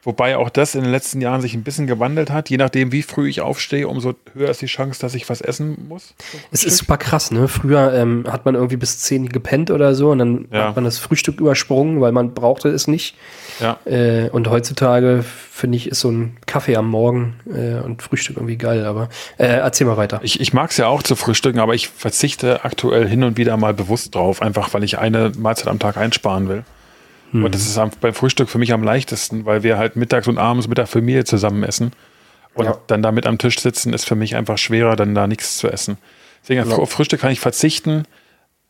wobei auch das in den letzten Jahren sich ein bisschen gewandelt hat. Je nachdem, wie früh ich aufstehe, umso höher ist die Chance, dass ich was essen muss. Es ist super krass, ne? Früher ähm, hat man irgendwie bis 10 gepennt oder so und dann Ja. hat man das Frühstück übersprungen, weil man brauchte es nicht. Ja. Äh, und heutzutage, finde ich, ist so ein Kaffee am Morgen äh, und Frühstück irgendwie geil. Aber äh, erzähl mal weiter. Ich, ich mag es ja auch zu frühstücken, aber ich verzichte aktuell hin und wieder mal bewusst drauf, einfach weil ich eine Mahlzeit am Tag einsparen will. Und das ist am, beim Frühstück für mich am leichtesten, weil wir halt mittags und abends mit der Familie zusammen essen. Und Ja. dann damit am Tisch sitzen, ist für mich einfach schwerer, dann da nichts zu essen. Deswegen Ja. auf Frühstück kann ich verzichten.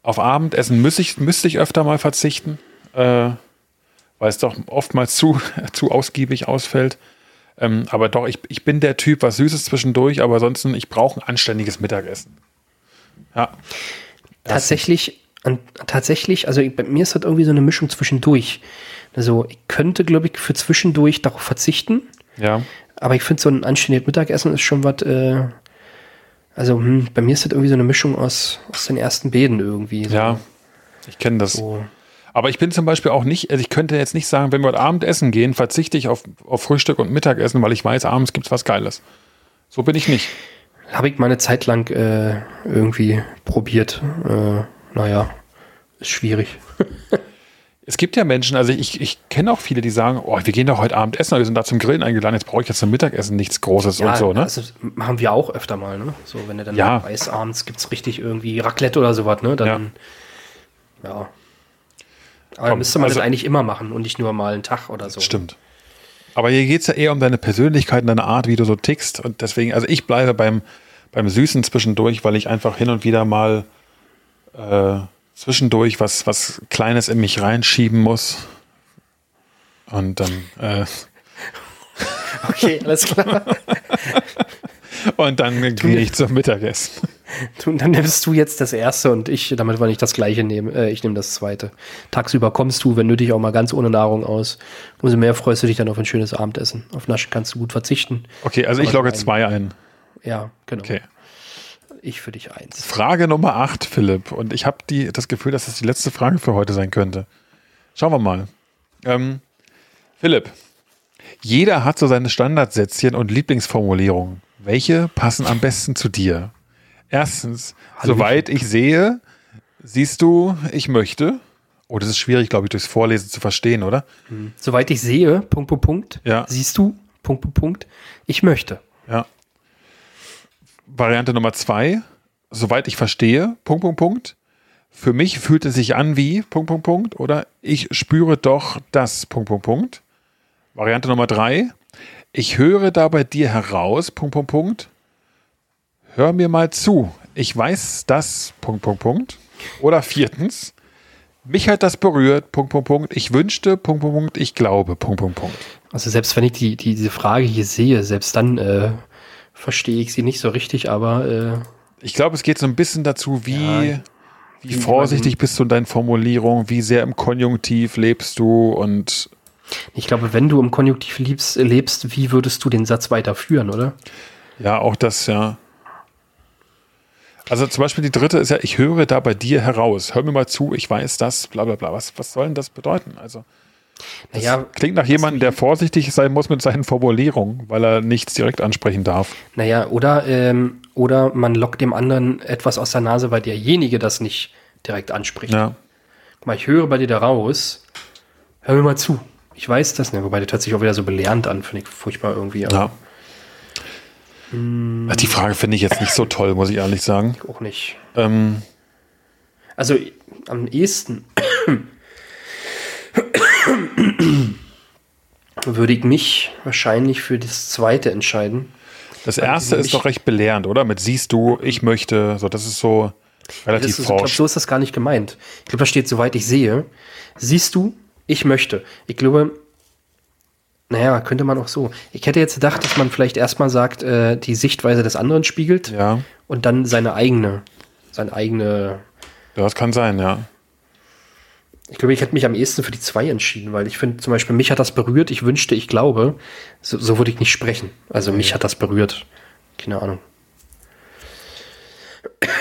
Auf Abendessen müsste ich, müsste ich öfter mal verzichten, äh, weil es doch oftmals zu, zu ausgiebig ausfällt. Ähm, aber doch, ich, ich bin der Typ, was Süßes zwischendurch, aber ansonsten, ich brauche ein anständiges Mittagessen. Ja. Tatsächlich, an, tatsächlich, also bei mir ist das irgendwie so eine Mischung zwischendurch. Also ich könnte, glaube ich, für zwischendurch darauf verzichten. Ja. Aber ich finde, so ein anständiges Mittagessen ist schon was, äh, also hm, bei mir ist das irgendwie so eine Mischung aus, aus den ersten Bäden irgendwie. So, Ja. Ich kenne das. So. Aber ich bin zum Beispiel auch nicht, also ich könnte jetzt nicht sagen, wenn wir heute Abend essen gehen, verzichte ich auf, auf Frühstück und Mittagessen, weil ich weiß, abends gibt es was Geiles. So bin ich nicht. Habe ich mal eine Zeit lang äh, irgendwie probiert. Äh, naja, ist schwierig. Es gibt ja Menschen, also ich, ich kenne auch viele, die sagen, oh, wir gehen doch heute Abend essen, wir sind da zum Grillen eingeladen, jetzt brauche ich jetzt zum Mittagessen nichts Großes und so, ne? also machen wir auch öfter mal, ne? So, wenn du dann Ja. weißt, abends gibt es richtig irgendwie Raclette oder sowas, ne? Dann, ja. Aber dann Komm, müsste man also- das eigentlich immer machen und nicht nur mal einen Tag oder so. Stimmt. Aber hier geht es ja eher um deine Persönlichkeit und deine Art, wie du so tickst. Und deswegen, also ich bleibe beim, beim Süßen zwischendurch, weil ich einfach hin und wieder mal äh, zwischendurch was, was Kleines in mich reinschieben muss. Und dann, äh, Okay, alles klar. und dann gehe ich zum Mittagessen. Du, dann nimmst du jetzt das erste und ich, damit wir nicht das gleiche nehmen, äh, ich nehme das zweite. Tagsüber kommst du, wenn nötig, auch mal ganz ohne Nahrung aus. Umso mehr freust du dich dann auf ein schönes Abendessen. Auf Naschen kannst du gut verzichten. Okay, also ich Aber logge nein. zwei ein. Ja, genau. Okay. Ich für dich eins. Frage Nummer 8, Philipp. Und ich habe das Gefühl, dass das die letzte Frage für heute sein könnte. Schauen wir mal. Ähm, Philipp, jeder hat so seine Standardsätzchen und Lieblingsformulierungen. Welche passen am besten zu dir? Erstens, Hallöchen. soweit ich sehe, siehst du, ich möchte. Oh, das ist schwierig, glaube ich, durchs Vorlesen zu verstehen, oder? Soweit ich sehe, Punkt, Punkt, Punkt, Ja. siehst du, Punkt, Punkt, Punkt, ich möchte. Ja. Variante Nummer zwei, soweit ich verstehe, Punkt, Punkt, Punkt. Für mich fühlt es sich an wie, Punkt, Punkt, Punkt, oder ich spüre doch das, Punkt, Punkt, Punkt. Variante Nummer drei, ich höre da bei dir heraus, Punkt, Punkt, Punkt. Hör mir mal zu. Ich weiß das, Punkt, Punkt, Punkt. Oder viertens, mich hat das berührt, Punkt, Punkt, Punkt. Ich wünschte, Punkt, Punkt, Punkt. Ich glaube, Punkt, Punkt, Punkt. Also selbst wenn ich die, die, diese Frage hier sehe, selbst dann äh, verstehe ich sie nicht so richtig, aber äh, Ich glaube, es geht so ein bisschen dazu, wie, Ja. wie vorsichtig bist du in deinen Formulierungen, wie sehr im Konjunktiv lebst du und ich glaube, wenn du im Konjunktiv liebst, lebst, wie würdest du den Satz weiterführen, oder? ja, auch das, ja. Also zum Beispiel die dritte ist ja, ich höre da bei dir heraus. Hör mir mal zu, ich weiß das, bla bla bla. Was, was soll denn das bedeuten? Also, das Naja, klingt nach jemandem, der vorsichtig sein muss mit seinen Formulierungen, weil er nichts direkt ansprechen darf. naja, oder, ähm, oder man lockt dem anderen etwas aus der Nase, weil derjenige das nicht direkt anspricht. Ja. Guck mal, ich höre bei dir da raus, hör mir mal zu. Ich weiß das nicht, wobei das hört sich auch wieder so belehrend an, finde ich furchtbar irgendwie. ja. Die Frage finde ich jetzt nicht so toll, muss ich ehrlich sagen. Auch nicht. Ähm, Also am ehesten würde ich mich wahrscheinlich für das zweite entscheiden. Das erste ist doch recht belehrend, oder? Mit siehst du, ich möchte, so, das ist so relativ glaube, forsch. so ist das gar nicht gemeint. Ich glaube, da steht, soweit ich sehe, siehst du, ich möchte. Ich glaube, Naja, könnte man auch so. Ich hätte jetzt gedacht, dass man vielleicht erstmal sagt, äh, die Sichtweise des anderen spiegelt Ja, und dann seine eigene, seine eigene. das kann sein, ja. Ich glaube, ich hätte mich am ehesten für die zwei entschieden, weil ich finde, zum Beispiel, mich hat das berührt, ich wünschte, ich glaube, so, so würde ich nicht sprechen. Also mich hat das berührt. Keine Ahnung.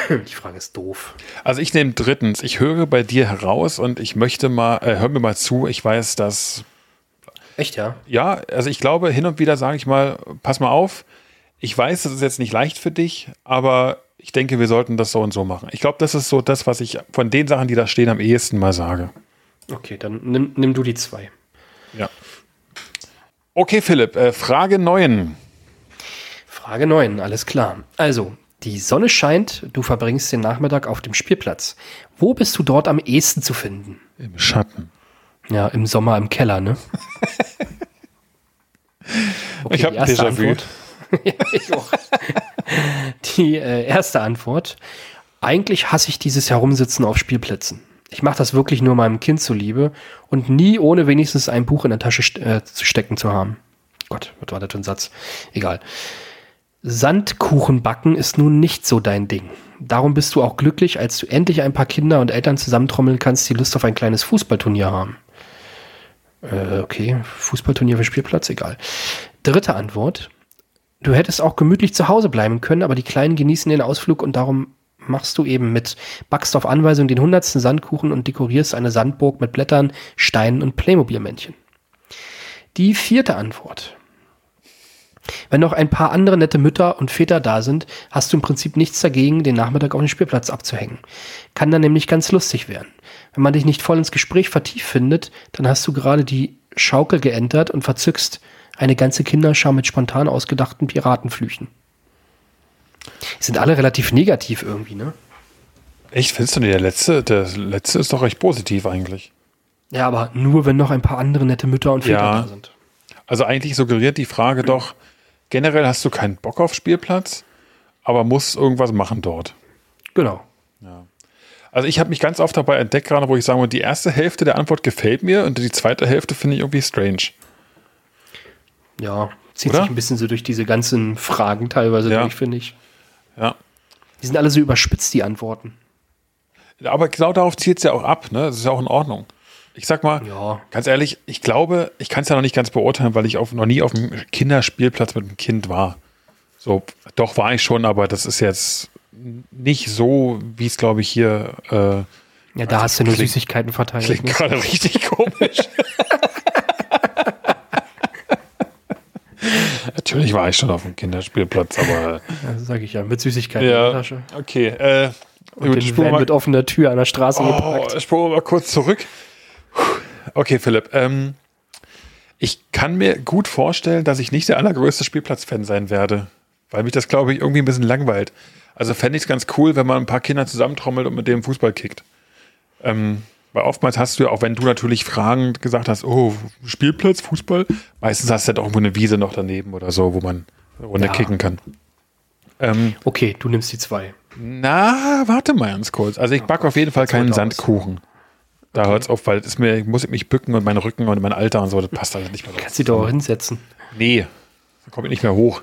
Die Frage ist doof. Also ich nehme drittens, ich höre bei dir heraus und ich möchte mal, äh, hör mir mal zu, ich weiß, dass, Echt, ja? ja, also ich glaube, hin und wieder sage ich mal, pass mal auf, ich weiß, das ist jetzt nicht leicht für dich, aber ich denke, wir sollten das so und so machen. Ich glaube, das ist so das, was ich von den Sachen, die da stehen, am ehesten mal sage. Okay, dann nimm, nimm du die zwei. Ja. Okay, Philipp, äh, Frage 9. Frage 9, alles klar. Also, die Sonne scheint, du verbringst den Nachmittag auf dem Spielplatz. Wo bist du dort am ehesten zu finden? Im Schatten. Ja, im Sommer im Keller, ne? Okay, Ich hab die erste Déjà-vu. Ja, auch. Die äh, erste Antwort. Eigentlich hasse ich dieses Herumsitzen auf Spielplätzen. Ich mache das wirklich nur meinem Kind zuliebe und nie ohne wenigstens ein Buch in der Tasche st äh, zu stecken zu haben. Gott, was war das für ein Satz? Egal. Sandkuchen backen ist nun nicht so dein Ding. Darum bist du auch glücklich, als du endlich ein paar Kinder und Eltern zusammentrommeln kannst, die Lust auf ein kleines Fußballturnier haben. Äh, okay, Fußballturnier für Spielplatz, egal. Dritte Antwort. Du hättest auch gemütlich zu Hause bleiben können, aber die Kleinen genießen den Ausflug und darum machst du eben mit. Backst auf Anweisung den hundertsten Sandkuchen und dekorierst eine Sandburg mit Blättern, Steinen und Playmobil-Männchen. Die vierte Antwort. Wenn noch ein paar andere nette Mütter und Väter da sind, hast du im Prinzip nichts dagegen, den Nachmittag auf den Spielplatz abzuhängen. Kann dann nämlich ganz lustig werden. Wenn man dich nicht voll ins Gespräch vertieft findet, dann hast du gerade die Schaukel geentert und verzückst eine ganze Kinderschau mit spontan ausgedachten Piratenflüchen. Die sind alle relativ negativ irgendwie, ne? Echt, findest du nicht, der letzte, der letzte ist doch recht positiv eigentlich. Ja, aber nur wenn noch ein paar andere nette Mütter und Väter Ja. da sind. Also eigentlich suggeriert die Frage doch, generell hast du keinen Bock auf Spielplatz, aber musst irgendwas machen dort. Genau. Also ich habe mich ganz oft dabei entdeckt, gerade wo ich würde, die erste Hälfte der Antwort gefällt mir und die zweite Hälfte finde ich irgendwie strange. Ja, zieht Oder? sich ein bisschen so durch diese ganzen Fragen teilweise Ja. durch, finde ich. Ja. Die sind alle so überspitzt, die Antworten. Aber genau darauf zielt es ja auch ab, ne? Das ist ja auch in Ordnung. Ich sag mal, Ja. ganz ehrlich, ich glaube, ich kann es ja noch nicht ganz beurteilen, weil ich auf, noch nie auf einem Kinderspielplatz mit einem Kind war. So, doch war ich schon, aber das ist jetzt nicht so, wie es, glaube ich, hier äh, Ja, da hast du nur Süßigkeiten verteilt. klingt Ne? gerade richtig komisch. Natürlich war ich schon auf dem Kinderspielplatz, aber Ja, sag ich ja, mit Süßigkeiten in der ja, Tasche. okay. Äh, Und den Van mit offener Tür an der Straße Oh, geparkt. spuren wir mal kurz zurück. Okay, Philipp. Ähm, ich kann mir gut vorstellen, dass ich nicht der allergrößte Spielplatz-Fan sein werde, weil mich das, glaube ich, irgendwie ein bisschen langweilt. Also fände ich es ganz cool, wenn man ein paar Kinder zusammentrommelt und mit dem Fußball kickt. Ähm, weil oftmals hast du ja, auch wenn du natürlich fragend gesagt hast, oh, Spielplatz, Fußball, meistens hast du ja doch irgendwo eine Wiese noch daneben oder so, wo man eine Runde Ja. kicken kann. Ähm, Okay, du nimmst die zwei. na, warte mal ganz kurz. Also ich backe auf jeden Fall keinen aus. Sandkuchen. Da hört es auf, weil es mir, ich muss mich bücken und mein Rücken und mein Alter und so, das passt alles nicht mehr Kannst sie doch auch hinsetzen. Nee, da komme ich nicht mehr hoch.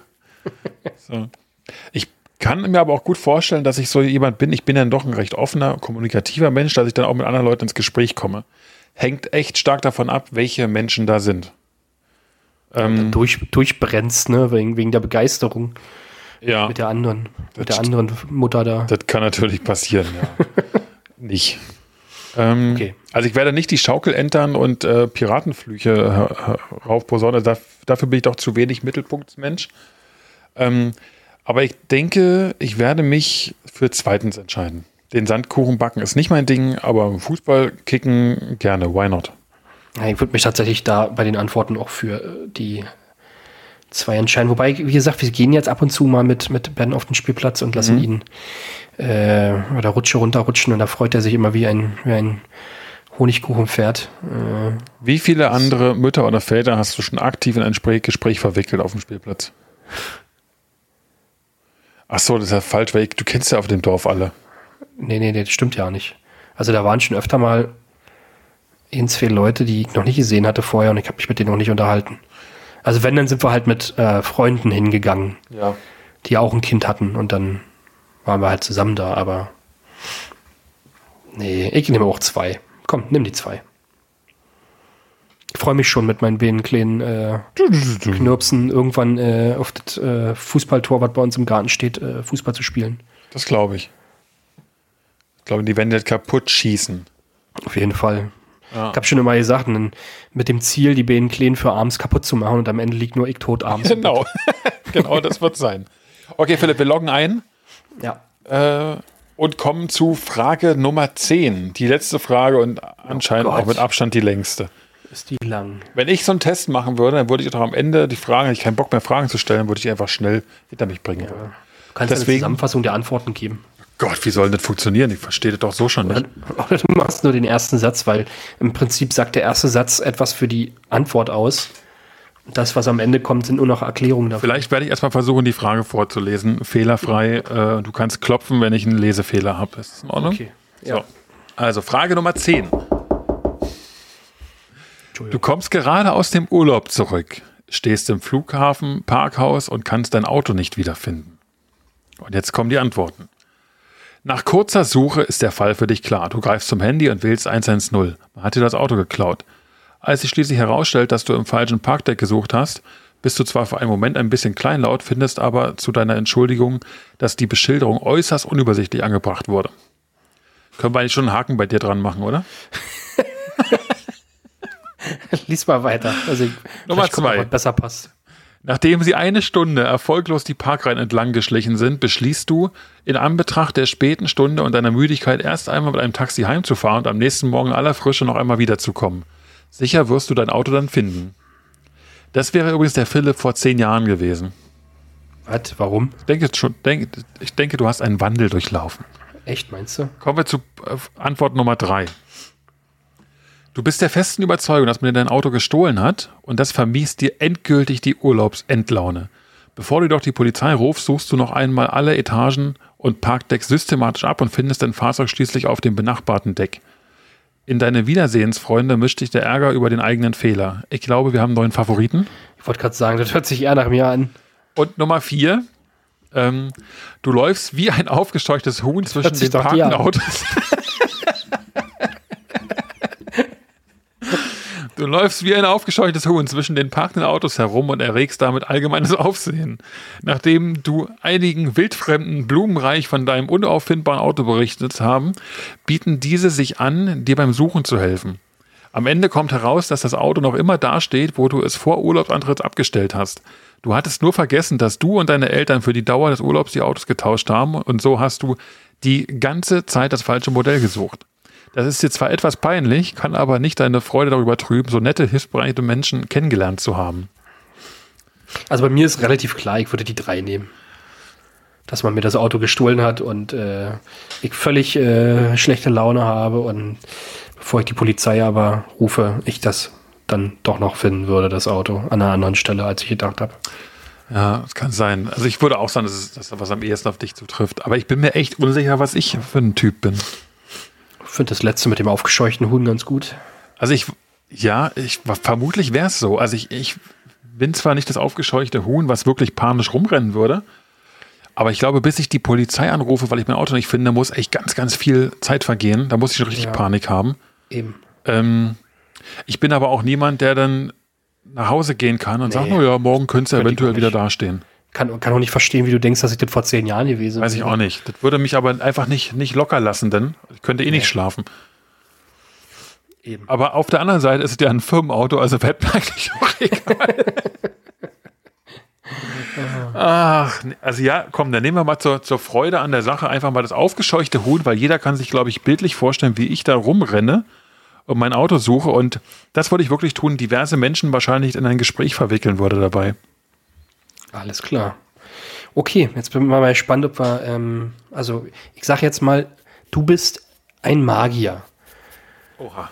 so. Ich kann mir aber auch gut vorstellen, dass ich so jemand bin, ich bin dann doch ein recht offener, kommunikativer Mensch, dass ich dann auch mit anderen Leuten ins Gespräch komme. Hängt echt stark davon ab, welche Menschen da sind. Ähm, Durch, durchbrennst, ne, wegen, wegen der Begeisterung ja, mit der anderen, mit der anderen Mutter da. das kann natürlich passieren, ja. nicht. Ähm, Okay. Also ich werde nicht die Schaukel entern und äh, Piratenflüche raufposaunen. Da, dafür bin ich doch zu wenig Mittelpunktsmensch. Ähm, aber ich denke, ich werde mich für zweitens entscheiden. Den Sandkuchen backen ist nicht mein Ding, aber Fußball kicken gerne. Why not? Ja, ich würde mich tatsächlich da bei den Antworten auch für äh, die zwei entscheiden. Wobei, wie gesagt, wir gehen jetzt ab und zu mal mit, mit Ben auf den Spielplatz und lassen ihn äh, oder Rutsche runterrutschen und da freut er sich immer wie ein, wie ein Honigkuchenpferd. Äh, Wie viele andere Mütter oder Väter hast du schon aktiv in ein Gespräch verwickelt auf dem Spielplatz? Ach so, das ist ja falsch, weil ich, du kennst ja auf dem Dorf alle. nee, nee, nee, das stimmt ja nicht. Also da waren schon öfter mal ins viele Leute, die ich noch nicht gesehen hatte vorher und ich habe mich mit denen noch nicht unterhalten. Also wenn, dann sind wir halt mit äh, Freunden hingegangen, Ja. die auch ein Kind hatten und dann waren wir halt zusammen da, aber nee, ich nehme auch zwei. Komm, nimm die zwei. Ich freue mich schon mit meinen beiden kleinen äh, Knirpsen irgendwann äh, auf das äh, Fußballtor, was bei uns im Garten steht, äh, Fußball zu spielen. Das glaube ich. Ich glaube, die werden das kaputt schießen. Auf jeden Fall. Ja. Ich habe schon immer gesagt, mit dem Ziel, die beiden Kleinen für abends kaputt zu machen und am Ende liegt nur ich tot abends. Genau. genau, das wird sein. Okay, Philipp, wir loggen ein ja. äh, und kommen zu Frage Nummer 10. Die letzte Frage und anscheinend Oh auch mit Abstand die längste. Ist die lang. Wenn ich so einen Test machen würde, dann würde ich doch am Ende die Fragen, ich keinen Bock mehr Fragen zu stellen, würde ich einfach schnell hinter mich bringen. Du kannst eine Deswegen- Zusammenfassung der Antworten geben. Gott, wie soll das funktionieren? Ich verstehe das doch so schon nicht. Oder du machst nur den ersten Satz, weil im Prinzip sagt der erste Satz etwas für die Antwort aus. Das, was am Ende kommt, sind nur noch Erklärungen dafür. Vielleicht werde ich erstmal versuchen, die Frage vorzulesen. Fehlerfrei. Äh, du kannst klopfen, wenn ich einen Lesefehler habe. Ist das in Ordnung? Okay. So. Also, Frage Nummer 10. Du kommst gerade aus dem Urlaub zurück, stehst im Flughafen, Parkhaus und kannst dein Auto nicht wiederfinden. Und jetzt kommen die Antworten. Nach kurzer Suche ist der Fall für dich klar. Du greifst zum Handy und wählst 110. Man hat dir das Auto geklaut. Als sich schließlich herausstellt, dass du im falschen Parkdeck gesucht hast, bist du zwar für einen Moment ein bisschen kleinlaut, findest aber zu deiner Entschuldigung, dass die Beschilderung äußerst unübersichtlich angebracht wurde. Können wir eigentlich schon einen Haken bei dir dran machen, oder? Lies mal weiter. Also ich, Nummer zwei. was besser passt. Nachdem sie eine Stunde erfolglos die Parkreihen entlang geschlichen sind, beschließt du, in Anbetracht der späten Stunde und deiner Müdigkeit erst einmal mit einem Taxi heimzufahren und am nächsten Morgen in aller Frische noch einmal wiederzukommen. Sicher wirst du dein Auto dann finden. Das wäre übrigens der Philipp vor zehn Jahren gewesen. Was? Warum? Ich denke, schon, denk, ich denke, du hast einen Wandel durchlaufen. Echt, meinst du? Kommen wir zu äh, Antwort Nummer drei. Du bist der festen Überzeugung, dass man dir dein Auto gestohlen hat und das vermiest dir endgültig die Urlaubsendlaune. Bevor du doch die Polizei rufst, suchst du noch einmal alle Etagen und Parkdecks systematisch ab und findest dein Fahrzeug schließlich auf dem benachbarten Deck. In deine Wiedersehensfreunde mischt dich der Ärger über den eigenen Fehler. Ich glaube, wir haben einen neuen Favoriten. Ich wollte gerade sagen, das hört sich eher nach mir an. Und Nummer vier, ähm, du läufst wie ein aufgescheuchtes Huhn zwischen den parkenden Autos. Du läufst wie ein aufgescheuchtes Huhn zwischen den parkenden Autos herum und erregst damit allgemeines Aufsehen. Nachdem du einigen wildfremden Blumenreich von deinem unauffindbaren Auto berichtet haben, bieten diese sich an, dir beim Suchen zu helfen. Am Ende kommt heraus, dass das Auto noch immer dasteht, wo du es vor Urlaubsantritt abgestellt hast. Du hattest nur vergessen, dass du und deine Eltern für die Dauer des Urlaubs die Autos getauscht haben und so hast du die ganze Zeit das falsche Modell gesucht. Das ist dir zwar etwas peinlich, kann aber nicht deine Freude darüber trüben, so nette, hilfsbereite Menschen kennengelernt zu haben. Also bei mir ist relativ klar, ich würde die drei nehmen. Dass man mir das Auto gestohlen hat und äh, ich völlig äh, schlechte Laune habe und bevor ich die Polizei aber rufe, ich das dann doch noch finden würde, das Auto, an einer anderen Stelle, als ich gedacht habe. Ja, das kann sein. Also ich würde auch sagen, dass es dass das was am ehesten auf dich zutrifft. Aber ich bin mir echt unsicher, was ich für ein Typ bin. Ich finde das letzte mit dem aufgescheuchten Huhn ganz gut. Also ich, ja, ich vermutlich wäre es so. Also ich, ich bin zwar nicht das aufgescheuchte Huhn, was wirklich panisch rumrennen würde, aber ich glaube, bis ich die Polizei anrufe, weil ich mein Auto nicht finde, muss echt ganz, ganz viel Zeit vergehen. Da muss ich schon richtig Ja. Panik haben. Eben. Ähm, ich bin aber auch niemand, der dann nach Hause gehen kann und Nee. sagt, oh ja, morgen könnte es Könnte ich eventuell wieder dastehen. Kann, kann auch nicht verstehen, wie du denkst, dass ich das vor zehn Jahren gewesen Weiß ich auch nicht. Das würde mich aber einfach nicht, nicht locker lassen, denn ich könnte eh nicht schlafen. Eben. Aber auf der anderen Seite ist es ja ein Firmenauto, also wird mir eigentlich auch egal. Ach, nee, also ja, komm, dann nehmen wir mal zur, zur Freude an der Sache einfach mal das aufgescheuchte Huhn, weil jeder kann sich, glaube ich, bildlich vorstellen, wie ich da rumrenne und mein Auto suche. Und das wollte ich wirklich tun, diverse Menschen wahrscheinlich in ein Gespräch verwickeln würde dabei. Alles klar. Okay, jetzt bin ich mal gespannt, ob wir, ähm, also ich sag jetzt mal, du bist ein Magier. Oha.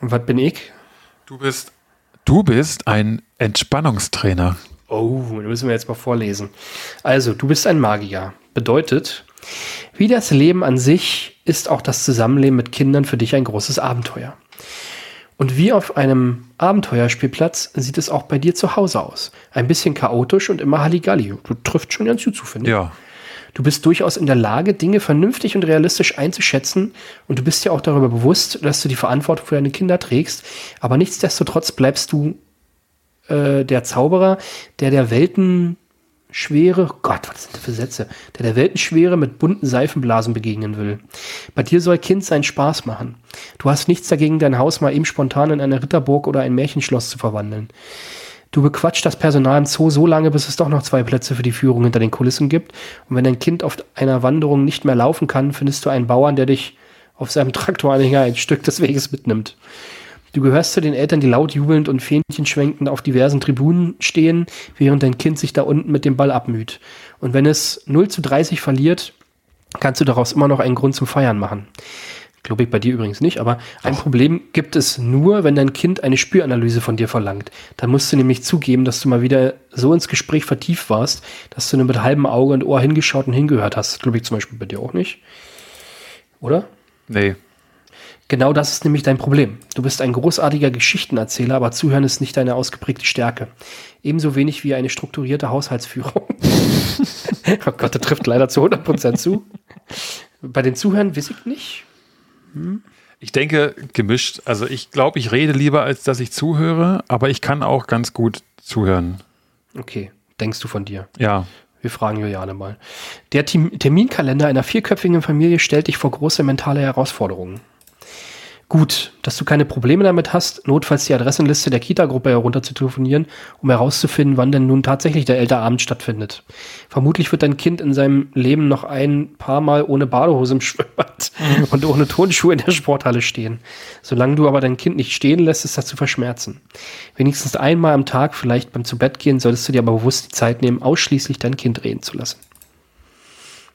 Und was bin ich? Du bist, du bist ein Entspannungstrainer. Oh, da müssen wir jetzt mal vorlesen. Also, du bist ein Magier. Bedeutet, wie das Leben an sich ist auch das Zusammenleben mit Kindern für dich ein großes Abenteuer. Und wie auf einem Abenteuerspielplatz sieht es auch bei dir zu Hause aus. Ein bisschen chaotisch und immer Halligalli. Du triffst schon ganz gut zu, finde ich. Ja. Du bist durchaus in der Lage, Dinge vernünftig und realistisch einzuschätzen und du bist dir auch darüber bewusst, dass du die Verantwortung für deine Kinder trägst. Aber nichtsdestotrotz bleibst du äh, der Zauberer, der der Welten Schwere, Gott, was sind das für Sätze, der der Weltenschwere mit bunten Seifenblasen begegnen will. Bei dir soll Kind seinen Spaß machen. Du hast nichts dagegen, dein Haus mal eben spontan in eine Ritterburg oder ein Märchenschloss zu verwandeln. Du bequatscht das Personal im Zoo so lange, bis es doch noch zwei Plätze für die Führung hinter den Kulissen gibt. Und wenn dein Kind auf einer Wanderung nicht mehr laufen kann, findest du einen Bauern, der dich auf seinem Traktoranhänger ein Stück des Weges mitnimmt. Du gehörst zu den Eltern, die laut jubelnd und Fähnchen schwenkend auf diversen Tribunen stehen, während dein Kind sich da unten mit dem Ball abmüht. Und wenn es 0 zu 30 verliert, kannst du daraus immer noch einen Grund zum Feiern machen. Glaube ich bei dir übrigens nicht, aber ein Problem gibt es nur, wenn dein Kind eine Spüranalyse von dir verlangt. Dann musst du nämlich zugeben, dass du mal wieder so ins Gespräch vertieft warst, dass du nur mit halbem Auge und Ohr hingeschaut und hingehört hast. Glaube ich zum Beispiel bei dir auch nicht. Oder? Nee. Genau das ist nämlich dein Problem. Du bist ein großartiger Geschichtenerzähler, aber Zuhören ist nicht deine ausgeprägte Stärke. Ebenso wenig wie eine strukturierte Haushaltsführung. oh Gott, der trifft leider zu 100% zu. Bei den Zuhören weiß ich nicht. Ich denke gemischt. Also ich glaube, ich rede lieber, als dass ich zuhöre, aber ich kann auch ganz gut zuhören. Okay, denkst du von dir? Ja. Wir fragen Juliane mal. Der Terminkalender einer vierköpfigen Familie stellt dich vor große mentale Herausforderungen. Gut, dass du keine Probleme damit hast, notfalls die Adressenliste der Kita-Gruppe herunter zu telefonieren, um herauszufinden, wann denn nun tatsächlich der Elterabend stattfindet. Vermutlich wird dein Kind in seinem Leben noch ein paar Mal ohne Badehose im Schwimmbad und ohne Turnschuhe in der Sporthalle stehen. Solange du aber dein Kind nicht stehen lässt, ist das zu verschmerzen. Wenigstens einmal am Tag, vielleicht beim Zubettgehen, solltest du dir aber bewusst die Zeit nehmen, ausschließlich dein Kind reden zu lassen.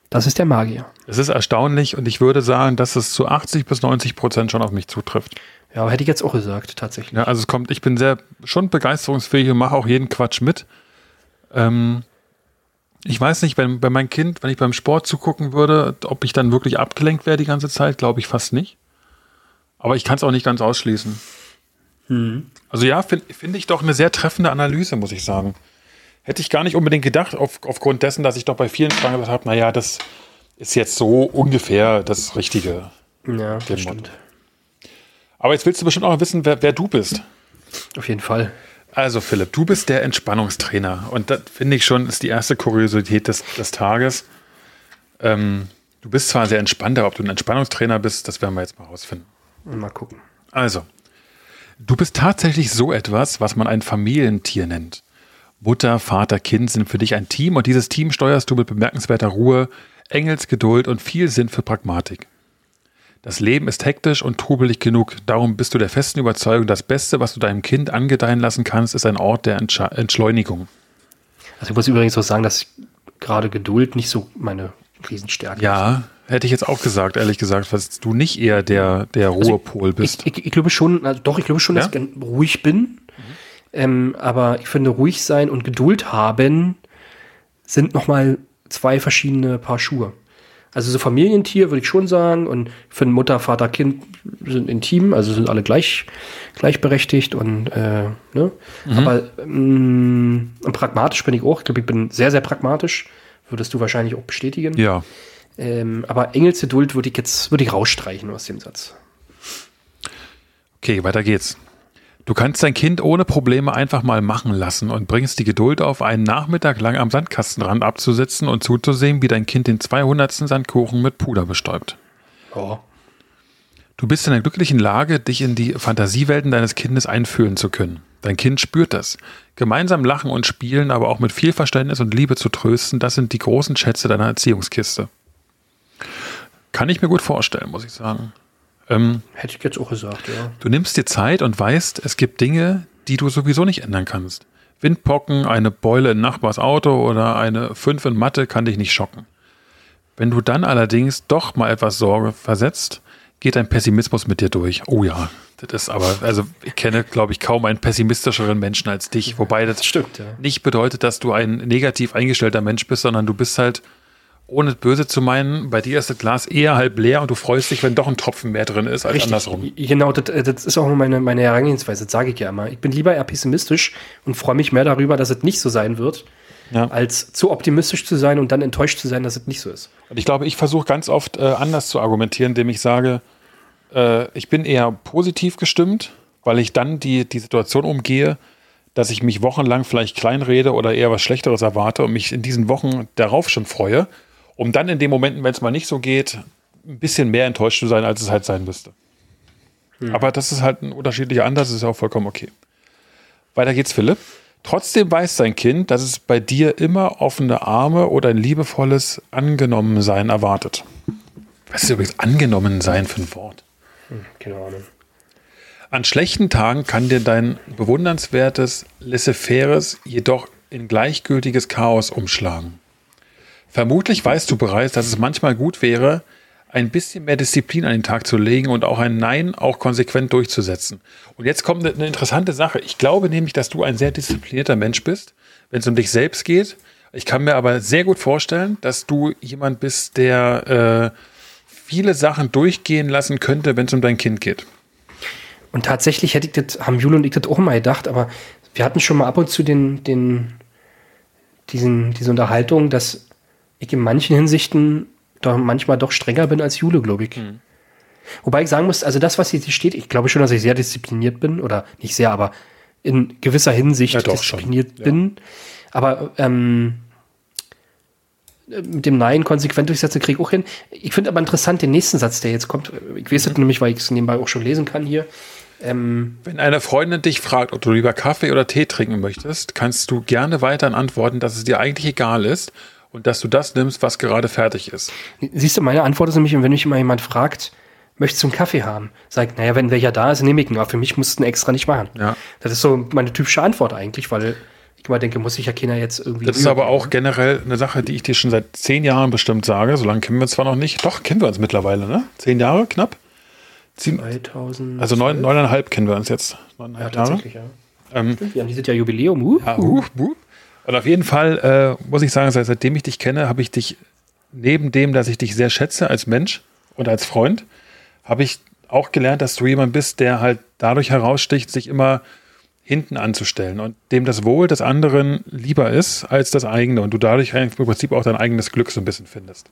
Das ist der Magier. Es ist erstaunlich und ich würde sagen, dass es zu 80 bis 90 Prozent schon auf mich zutrifft. Ja, aber hätte ich jetzt auch gesagt, tatsächlich. Ja, also es kommt, ich bin sehr schon begeisterungsfähig und mache auch jeden Quatsch mit. Ähm, ich weiß nicht, wenn bei meinem Kind, wenn ich beim Sport zugucken würde, ob ich dann wirklich abgelenkt wäre die ganze Zeit, glaube ich fast nicht. Aber ich kann es auch nicht ganz ausschließen. Also ja, finde find ich doch eine sehr treffende Analyse, muss ich sagen. Hätte ich gar nicht unbedingt gedacht, auf, aufgrund dessen, dass ich doch bei vielen Fragen gesagt habe, naja, das ist jetzt so ungefähr das Richtige. Ja, das stimmt. Aber jetzt willst du bestimmt auch wissen, wer, wer du bist. Auf jeden Fall. Also Philipp, du bist der Entspannungstrainer und das finde ich schon ist die erste Kuriosität des, des Tages. Ähm, du bist zwar sehr entspannt, aber ob du ein Entspannungstrainer bist, das werden wir jetzt mal rausfinden. Mal gucken. Also, du bist tatsächlich so etwas, was man ein Familientier nennt. Mutter, Vater, Kind sind für dich ein Team und dieses Team steuerst du mit bemerkenswerter Ruhe, Engelsgeduld und viel Sinn für Pragmatik. Das Leben ist hektisch und trubelig genug, darum bist du der festen Überzeugung, das Beste, was du deinem Kind angedeihen lassen kannst, ist ein Ort der Entschleunigung. Also ich muss übrigens auch sagen, dass gerade Geduld nicht so meine Riesenstärke ist. Ja, hätte ich jetzt auch gesagt, ehrlich gesagt, dass du nicht eher der, der Ruhepol bist. Ich, ich, ich glaube schon, also doch, ich glaube schon, dass Ja? ich gern ruhig bin. Ähm, aber ich finde, ruhig sein und Geduld haben sind nochmal zwei verschiedene Paar Schuhe. Also so Familientier würde ich schon sagen und für Mutter, Vater, Kind sind intim, also sind alle gleich, gleichberechtigt und äh, ne? Aber ähm, und pragmatisch bin ich auch. Ich glaube, ich bin sehr, sehr pragmatisch. Würdest du wahrscheinlich auch bestätigen. ja. Ähm, aber Engelsgeduld würde ich jetzt würde ich rausstreichen aus dem Satz. Okay, weiter geht's. Du kannst dein Kind ohne Probleme einfach mal machen lassen und bringst die Geduld auf, einen Nachmittag lang am Sandkastenrand abzusitzen und zuzusehen, wie dein Kind den 200. Sandkuchen mit Puder bestäubt. Ja. Du bist in der glücklichen Lage, dich in die Fantasiewelten deines Kindes einfühlen zu können. Dein Kind spürt das. Gemeinsam lachen und spielen, aber auch mit viel Verständnis und Liebe zu trösten, das sind die großen Schätze deiner Erziehungskiste. Kann ich mir gut vorstellen, muss ich sagen. Ähm, Hätte ich jetzt auch gesagt, ja. Du nimmst dir Zeit und weißt, es gibt Dinge, die du sowieso nicht ändern kannst. Windpocken, eine Beule in Nachbars Auto oder eine 5 in Mathe kann dich nicht schocken. Wenn du dann allerdings doch mal etwas Sorge versetzt, geht dein Pessimismus mit dir durch. Oh ja, das ist aber, also ich kenne, glaube ich, kaum einen pessimistischeren Menschen als dich. Wobei das Stimmt, ja. nicht bedeutet, dass du ein negativ eingestellter Mensch bist, sondern du bist halt ohne böse zu meinen, bei dir ist das Glas eher halb leer und du freust dich, wenn doch ein Tropfen mehr drin ist als Richtig. andersrum. Genau, das, äh, das ist auch meine, meine Herangehensweise, das sage ich ja immer. Ich bin lieber eher pessimistisch und freue mich mehr darüber, dass es nicht so sein wird, Ja. als zu optimistisch zu sein und dann enttäuscht zu sein, dass es nicht so ist. Und ich glaube, ich versuche ganz oft äh, anders zu argumentieren, indem ich sage, äh, ich bin eher positiv gestimmt, weil ich dann die, die Situation umgehe, dass ich mich wochenlang vielleicht kleinrede oder eher was Schlechteres erwarte und mich in diesen Wochen darauf schon freue, um dann in den Momenten, wenn es mal nicht so geht, ein bisschen mehr enttäuscht zu sein, als es halt sein müsste. Aber das ist halt ein unterschiedlicher Ansatz, ist ja auch vollkommen okay. Weiter geht's, Philipp. Trotzdem weiß dein Kind, dass es bei dir immer offene Arme oder ein liebevolles Angenommensein erwartet. Was ist übrigens Angenommensein für ein Wort? Keine Ahnung. An schlechten Tagen kann dir dein bewundernswertes Laissez-faires jedoch in gleichgültiges Chaos umschlagen. Vermutlich weißt du bereits, dass es manchmal gut wäre, ein bisschen mehr Disziplin an den Tag zu legen und auch ein Nein auch konsequent durchzusetzen. Und jetzt kommt eine, interessante Sache. Ich glaube nämlich, dass du ein sehr disziplinierter Mensch bist, wenn es um dich selbst geht. Ich kann mir aber sehr gut vorstellen, dass du jemand bist, der äh, viele Sachen durchgehen lassen könnte, wenn es um dein Kind geht. Und tatsächlich hätte ich das, haben Jule und ich das auch mal gedacht, aber wir hatten schon mal ab und zu den, den, diesen, diese Unterhaltung, dass ich in manchen Hinsichten doch manchmal doch strenger bin als Jule, glaube ich. Wobei ich sagen muss, also das, was hier steht, ich glaube schon, dass ich sehr diszipliniert bin, oder nicht sehr, aber in gewisser Hinsicht Ja, doch, schon. diszipliniert Ja. bin. Aber ähm, mit dem Nein konsequent durchsetzen kriege ich auch hin. Ich finde aber interessant den nächsten Satz, der jetzt kommt. Ich weiß es nämlich, weil ich es nebenbei auch schon lesen kann hier. Ähm, Wenn eine Freundin dich fragt, ob du lieber Kaffee oder Tee trinken möchtest, kannst du gerne weiterhin antworten, dass es dir eigentlich egal ist und dass du das nimmst, was gerade fertig ist. siehst du, meine Antwort ist nämlich, wenn mich immer jemand fragt, möchtest du einen Kaffee haben? Sag ich, naja, wenn welcher da ist, nehme ich ihn. Aber für mich musst du einen extra nicht machen. Ja. Das ist so meine typische Antwort eigentlich, weil ich immer denke, muss sich ja keiner jetzt irgendwie. Das ist aber auch generell eine Sache, die ich dir schon seit zehn Jahren bestimmt sage. So lange kennen wir uns zwar noch nicht. Doch, kennen wir uns mittlerweile, ne? Zehn Jahre knapp? Zehn, 2000. also neun, neuneinhalb kennen wir uns jetzt. ja, Neuneinhalb Jahre. tatsächlich, ja. Ähm, Stimmt, wir haben dieses Jahr Jubiläum. Uh. Ja, hup, hup. Und auf jeden Fall äh, muss ich sagen, seit, seitdem ich dich kenne, habe ich dich, neben dem, dass ich dich sehr schätze als Mensch und als Freund, habe ich auch gelernt, dass du jemand bist, der halt dadurch heraussticht, sich immer hinten anzustellen und dem das Wohl des anderen lieber ist als das eigene und du dadurch im Prinzip auch dein eigenes Glück so ein bisschen findest.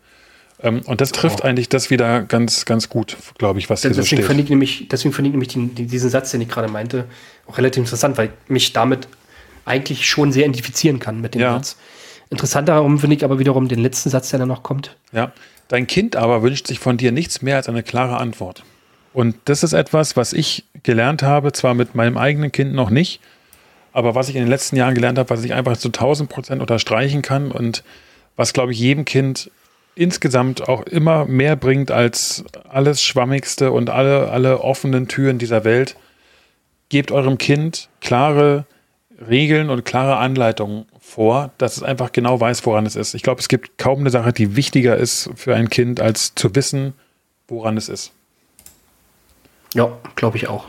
Ähm, und das trifft eigentlich das wieder ganz, ganz gut, glaube ich, was hier so Deswegen steht. nämlich, deswegen finde ich nämlich den, die- diesen Satz, den ich gerade meinte, auch relativ interessant, weil ich mich damit eigentlich schon sehr identifizieren kann mit dem Ja. Satz. Interessant darum finde ich aber wiederum den letzten Satz, der dann noch kommt. Ja. Dein Kind aber wünscht sich von dir nichts mehr als eine klare Antwort. Und das ist etwas, was ich gelernt habe, zwar mit meinem eigenen Kind noch nicht, aber was ich in den letzten Jahren gelernt habe, was ich einfach zu 1000 Prozent unterstreichen kann und was, glaube ich, jedem Kind insgesamt auch immer mehr bringt als alles Schwammigste und alle, alle offenen Türen dieser Welt. Gebt eurem Kind klare Regeln und klare Anleitungen vor, dass es einfach genau weiß, woran es ist. Ich glaube, es gibt kaum eine Sache, die wichtiger ist für ein Kind, als zu wissen, woran es ist. Ja, glaube ich auch.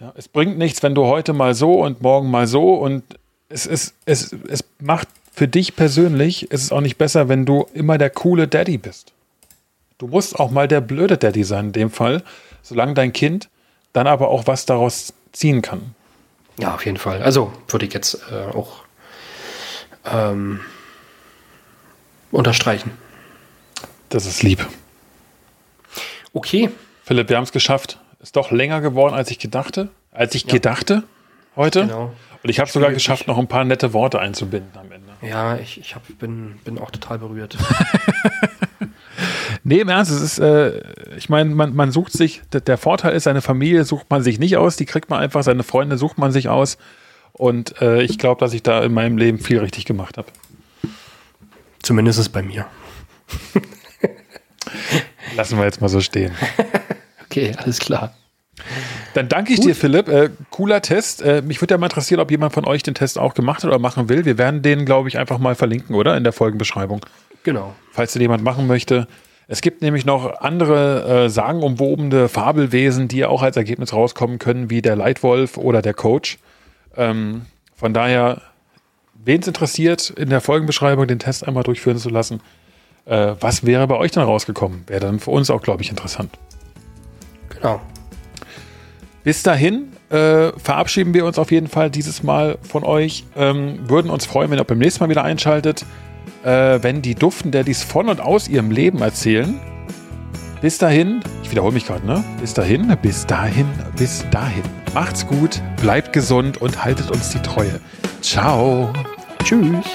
Ja, es bringt nichts, wenn du heute mal so und morgen mal so und es ist, es, es macht für dich persönlich, es ist auch nicht besser, wenn du immer der coole Daddy bist. Du musst auch mal der blöde Daddy sein in dem Fall, solange dein Kind dann aber auch was daraus ziehen kann. Ja, auf jeden Fall. Also würde ich jetzt äh, auch ähm, unterstreichen. Das ist lieb. Okay, Philipp, wir haben es geschafft. Ist doch länger geworden, als ich gedachte. Als ich Ja. gedachte heute. genau. Und ich habe sogar geschafft, noch ein paar nette Worte einzubinden am Ende. Ja, ich, ich hab, bin, bin auch total berührt. Nee, im Ernst, es ist, äh, ich meine, man, man sucht sich, der, Vorteil ist, seine Familie sucht man sich nicht aus, die kriegt man einfach, seine Freunde sucht man sich aus. Und äh, ich glaube, dass ich da in meinem Leben viel richtig gemacht habe. Zumindest ist es bei mir. Lassen wir jetzt mal so stehen. Okay, alles klar. Dann danke ich dir, Philipp. Äh, cooler Test. Äh, mich würde ja mal interessieren, ob jemand von euch den Test auch gemacht hat oder machen will. Wir werden den, glaube ich, einfach mal verlinken, oder? In der Folgenbeschreibung. Genau. falls den jemand machen möchte. Es gibt nämlich noch andere äh, sagenumwobene Fabelwesen, die auch als Ergebnis rauskommen können, wie der Leitwolf oder der Coach. Ähm, von daher, wen es interessiert, in der Folgenbeschreibung den Test einmal durchführen zu lassen. Äh, was wäre bei euch dann rausgekommen? Wäre dann für uns auch, glaube ich, interessant. Genau. Bis dahin äh, verabschieden wir uns auf jeden Fall dieses Mal von euch. Ähm, würden uns freuen, wenn ihr beim nächsten Mal wieder einschaltet. Äh, wenn die Duften der dies von und aus ihrem Leben erzählen. Bis dahin, ich wiederhole mich gerade, ne? Bis dahin, bis dahin, bis dahin. Macht's gut, bleibt gesund und haltet uns die Treue. Ciao. Tschüss.